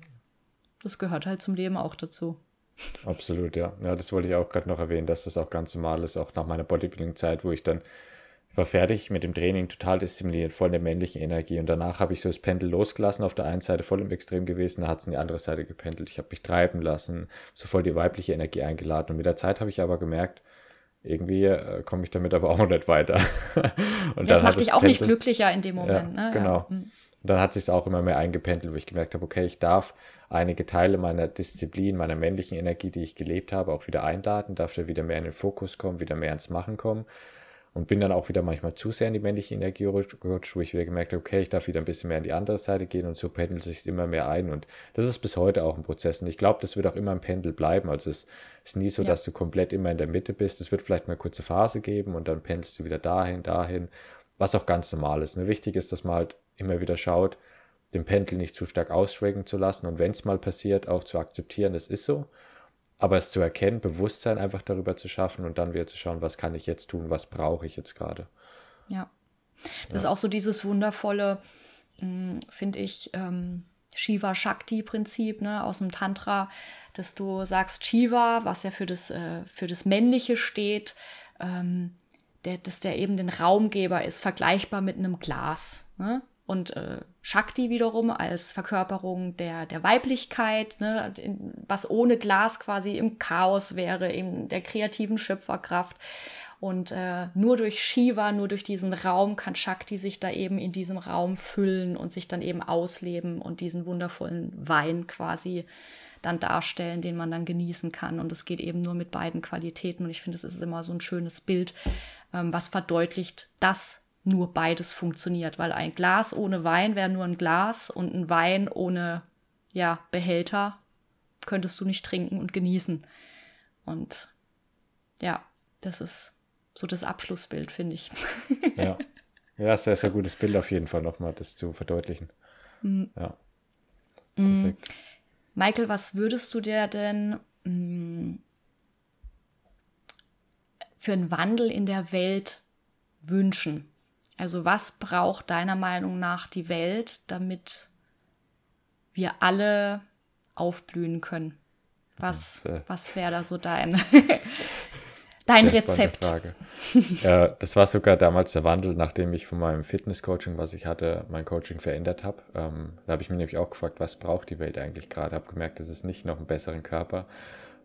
das gehört halt zum Leben auch dazu. Absolut, ja. Ja, das wollte ich auch gerade noch erwähnen, dass das auch ganz normal ist, auch nach meiner Bodybuilding-Zeit, wo ich dann ich war fertig mit dem Training, total diszipliniert, voll in der männlichen Energie. Und danach habe ich so das Pendel losgelassen, auf der einen Seite voll im Extrem gewesen, da hat es in die andere Seite gependelt. Ich habe mich treiben lassen, so voll die weibliche Energie eingeladen. Und mit der Zeit habe ich aber gemerkt, irgendwie äh, komme ich damit aber auch nicht weiter. und das macht dich auch Pendel, nicht glücklicher in dem Moment. Ja, ne? Genau. Ja. Mhm. Und dann hat sich auch immer mehr eingependelt, wo ich gemerkt habe, okay, ich darf einige Teile meiner Disziplin, meiner männlichen Energie, die ich gelebt habe, auch wieder einladen, darf da wieder mehr in den Fokus kommen, wieder mehr ins Machen kommen. Und bin dann auch wieder manchmal zu sehr in die männliche Energie gerutscht, wo ich wieder gemerkt habe, okay, ich darf wieder ein bisschen mehr in die andere Seite gehen und so pendelt sich immer mehr ein. Und das ist bis heute auch ein Prozess. Und ich glaube, das wird auch immer ein Pendel bleiben. Also es ist nie so, ja. dass du komplett immer in der Mitte bist. Es wird vielleicht mal eine kurze Phase geben und dann pendelst du wieder dahin, dahin, was auch ganz normal ist. Nur wichtig ist, dass man halt immer wieder schaut, den Pendel nicht zu stark ausschwenken zu lassen und wenn es mal passiert, auch zu akzeptieren, das ist so. Aber es zu erkennen, Bewusstsein einfach darüber zu schaffen und dann wieder zu schauen, was kann ich jetzt tun, was brauche ich jetzt gerade. Ja. Das ja. ist auch so dieses wundervolle, hm, finde ich, ähm, Shiva Shakti Prinzip ne, aus dem Tantra, dass du sagst Shiva, was ja für das, äh, für das Männliche steht, ähm, der, dass der eben den Raumgeber ist, vergleichbar mit einem Glas. Ne? Und äh, Shakti wiederum als Verkörperung der, der Weiblichkeit, ne, was ohne Glas quasi im Chaos wäre, in der kreativen Schöpferkraft. Und äh, nur durch Shiva, nur durch diesen Raum kann Shakti sich da eben in diesem Raum füllen und sich dann eben ausleben und diesen wundervollen Wein quasi dann darstellen, den man dann genießen kann. Und es geht eben nur mit beiden Qualitäten. Und ich finde, es ist immer so ein schönes Bild, ähm, was verdeutlicht, dass nur beides funktioniert, weil ein Glas ohne Wein wäre nur ein Glas und ein Wein ohne ja, Behälter könntest du nicht trinken und genießen. Und ja, das ist so das Abschlussbild, finde ich. Ja. Ja, sehr, sehr gutes Bild auf jeden Fall nochmal, das zu verdeutlichen. Mhm. Ja. Mhm. Michael, was würdest du dir denn mh, für einen Wandel in der Welt wünschen? Also was braucht deiner Meinung nach die Welt, damit wir alle aufblühen können. Was, äh, was wäre da so dein, dein Rezept? Ja, das war sogar damals der Wandel, nachdem ich von meinem Fitness-Coaching, was ich hatte, mein Coaching verändert habe. Ähm, da habe ich mir nämlich auch gefragt, was braucht die Welt eigentlich gerade? Habe gemerkt, es ist nicht noch einen besseren Körper,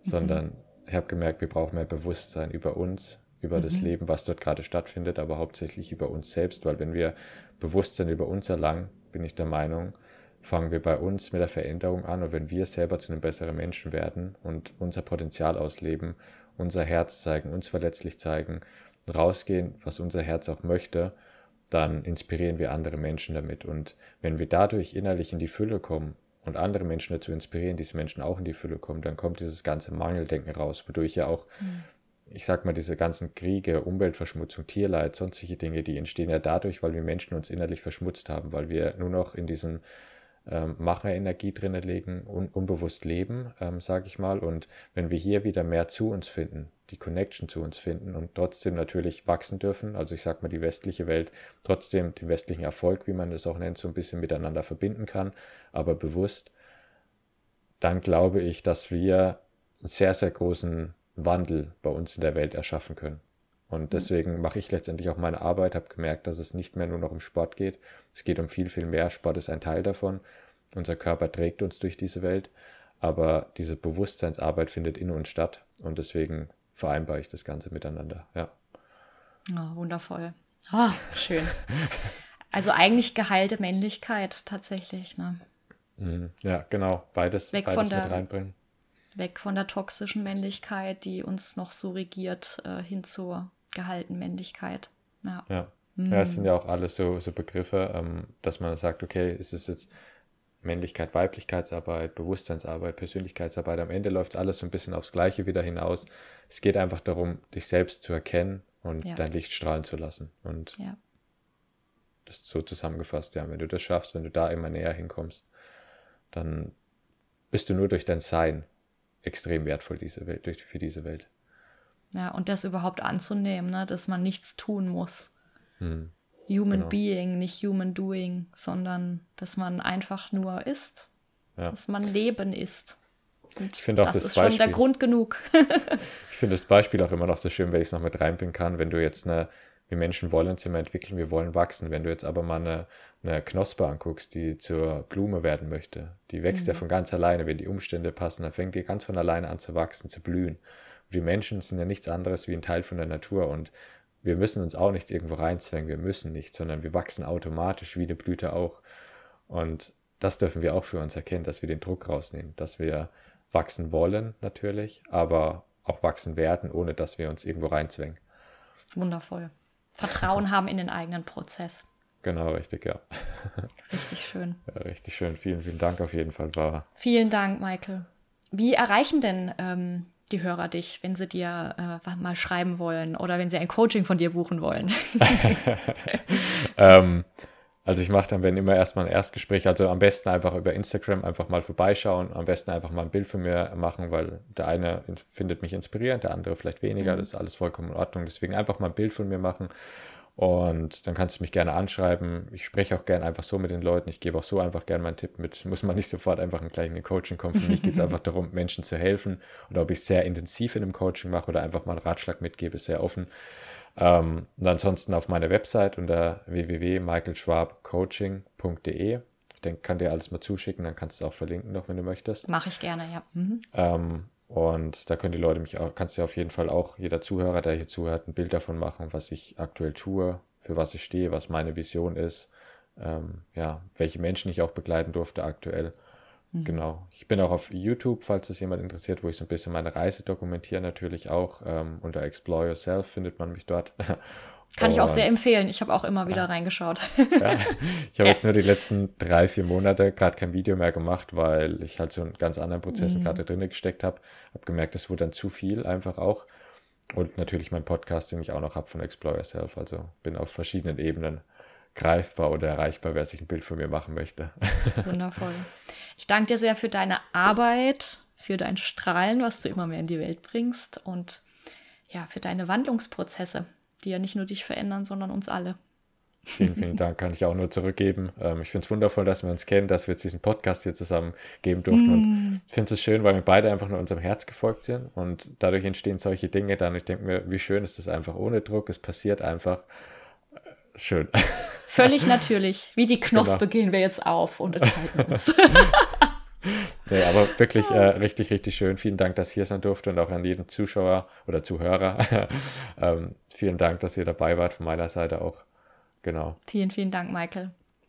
mhm. sondern ich habe gemerkt, wir brauchen mehr Bewusstsein über uns, über mhm. das Leben, was dort gerade stattfindet, aber hauptsächlich über uns selbst, weil wenn wir Bewusstsein über uns erlangen, bin ich der Meinung, fangen wir bei uns mit der Veränderung an und wenn wir selber zu einem besseren Menschen werden und unser Potenzial ausleben, unser Herz zeigen, uns verletzlich zeigen, rausgehen, was unser Herz auch möchte, dann inspirieren wir andere Menschen damit. Und wenn wir dadurch innerlich in die Fülle kommen und andere Menschen dazu inspirieren, diese Menschen auch in die Fülle kommen, dann kommt dieses ganze Mangeldenken raus, wodurch ja auch mhm ich sag mal, diese ganzen Kriege, Umweltverschmutzung, Tierleid, sonstige Dinge, die entstehen ja dadurch, weil wir Menschen uns innerlich verschmutzt haben, weil wir nur noch in diesem ähm, Macherenergie drinnen legen, un unbewusst leben, ähm, sage ich mal. Und wenn wir hier wieder mehr zu uns finden, die Connection zu uns finden und trotzdem natürlich wachsen dürfen, also ich sag mal, die westliche Welt trotzdem den westlichen Erfolg, wie man das auch nennt, so ein bisschen miteinander verbinden kann, aber bewusst, dann glaube ich, dass wir einen sehr, sehr großen Wandel bei uns in der Welt erschaffen können. Und mhm. deswegen mache ich letztendlich auch meine Arbeit, habe gemerkt, dass es nicht mehr nur noch um Sport geht. Es geht um viel, viel mehr. Sport ist ein Teil davon. Unser Körper trägt uns durch diese Welt. Aber diese Bewusstseinsarbeit findet in uns statt. Und deswegen vereinbare ich das Ganze miteinander. Ja. Oh, wundervoll. Oh, schön. Also eigentlich geheilte Männlichkeit tatsächlich, ne? Mhm. Ja, genau. Beides, Weg beides von der, mit reinbringen weg von der toxischen Männlichkeit, die uns noch so regiert, äh, hin zur gehaltenen Männlichkeit. Ja. Ja. Mhm. ja, es sind ja auch alles so, so Begriffe, ähm, dass man sagt, okay, ist es jetzt Männlichkeit, Weiblichkeitsarbeit, Bewusstseinsarbeit, Persönlichkeitsarbeit. Am Ende läuft alles so ein bisschen aufs Gleiche wieder hinaus. Es geht einfach darum, dich selbst zu erkennen und ja. dein Licht strahlen zu lassen. Und ja. das ist so zusammengefasst, ja. Wenn du das schaffst, wenn du da immer näher hinkommst, dann bist du nur durch dein Sein extrem wertvoll diese Welt, durch, für diese Welt. Ja, und das überhaupt anzunehmen, ne, dass man nichts tun muss. Hm. Human genau. Being, nicht Human Doing, sondern dass man einfach nur ist. Ja. Dass man Leben ist. Und ich auch das, das ist Beispiel, schon der Grund genug. ich finde das Beispiel auch immer noch so schön, wenn ich es noch mit reinbringen kann. Wenn du jetzt eine, wir Menschen wollen uns immer entwickeln, wir wollen wachsen. Wenn du jetzt aber mal eine, eine Knospe anguckst, die zur Blume werden möchte, die wächst mhm. ja von ganz alleine. Wenn die Umstände passen, dann fängt die ganz von alleine an zu wachsen, zu blühen. Und wir Menschen sind ja nichts anderes wie ein Teil von der Natur und wir müssen uns auch nichts irgendwo reinzwängen, wir müssen nicht, sondern wir wachsen automatisch wie eine Blüte auch. Und das dürfen wir auch für uns erkennen, dass wir den Druck rausnehmen, dass wir wachsen wollen natürlich, aber auch wachsen werden, ohne dass wir uns irgendwo reinzwängen. Wundervoll. Vertrauen haben in den eigenen Prozess. Genau, richtig, ja. Richtig schön. Ja, richtig schön. Vielen, vielen Dank auf jeden Fall. War vielen Dank, Michael. Wie erreichen denn ähm, die Hörer dich, wenn sie dir äh, mal schreiben wollen oder wenn sie ein Coaching von dir buchen wollen? ähm, also ich mache dann, wenn immer erstmal ein Erstgespräch, also am besten einfach über Instagram einfach mal vorbeischauen, am besten einfach mal ein Bild von mir machen, weil der eine findet mich inspirierend, der andere vielleicht weniger, mhm. das ist alles vollkommen in Ordnung. Deswegen einfach mal ein Bild von mir machen und dann kannst du mich gerne anschreiben. Ich spreche auch gerne einfach so mit den Leuten. Ich gebe auch so einfach gerne meinen Tipp mit. Muss man nicht sofort einfach gleich in ein Coaching kommen. Für mich geht es einfach darum, Menschen zu helfen. Oder ob ich sehr intensiv in einem Coaching mache oder einfach mal einen Ratschlag mitgebe, ist sehr offen. Ähm, und ansonsten auf meiner Website unter www.michaelschwabcoaching.de. Ich denke, kann dir alles mal zuschicken, dann kannst du es auch verlinken noch, wenn du möchtest. Mache ich gerne, ja. Mhm. Ähm, und da können die Leute mich auch, kannst du auf jeden Fall auch, jeder Zuhörer, der hier zuhört, ein Bild davon machen, was ich aktuell tue, für was ich stehe, was meine Vision ist, ähm, ja, welche Menschen ich auch begleiten durfte aktuell. Mhm. Genau. Ich bin auch auf YouTube, falls es jemand interessiert, wo ich so ein bisschen meine Reise dokumentiere, natürlich auch. Ähm, unter Explore Yourself findet man mich dort. Kann ich auch sehr empfehlen. Ich habe auch immer wieder reingeschaut. Ja, ich habe ja. jetzt nur die letzten drei, vier Monate gerade kein Video mehr gemacht, weil ich halt so in ganz anderen Prozessen mhm. gerade drin gesteckt habe. Habe gemerkt, es wurde dann zu viel einfach auch. Und natürlich mein Podcast, den ich auch noch habe von Explore Yourself. Also bin auf verschiedenen Ebenen greifbar oder erreichbar, wer sich ein Bild von mir machen möchte. Wundervoll. Ich danke dir sehr für deine Arbeit, für dein Strahlen, was du immer mehr in die Welt bringst und ja, für deine Wandlungsprozesse die ja nicht nur dich verändern, sondern uns alle. Vielen, vielen Dank, kann ich auch nur zurückgeben. Ähm, ich finde es wundervoll, dass wir uns kennen, dass wir jetzt diesen Podcast hier zusammen geben durften. Mm. Und ich finde es schön, weil wir beide einfach nur unserem Herz gefolgt sind. Und dadurch entstehen solche Dinge dann. Ich denke mir, wie schön ist das einfach ohne Druck. Es passiert einfach. Äh, schön. Völlig natürlich. Wie die Knospe genau. gehen wir jetzt auf und enthalten uns. nee, aber wirklich äh, richtig, richtig schön. Vielen Dank, dass ich hier sein durfte und auch an jeden Zuschauer oder Zuhörer. ähm, vielen Dank, dass ihr dabei wart von meiner Seite auch. Genau. Vielen, vielen Dank, Michael.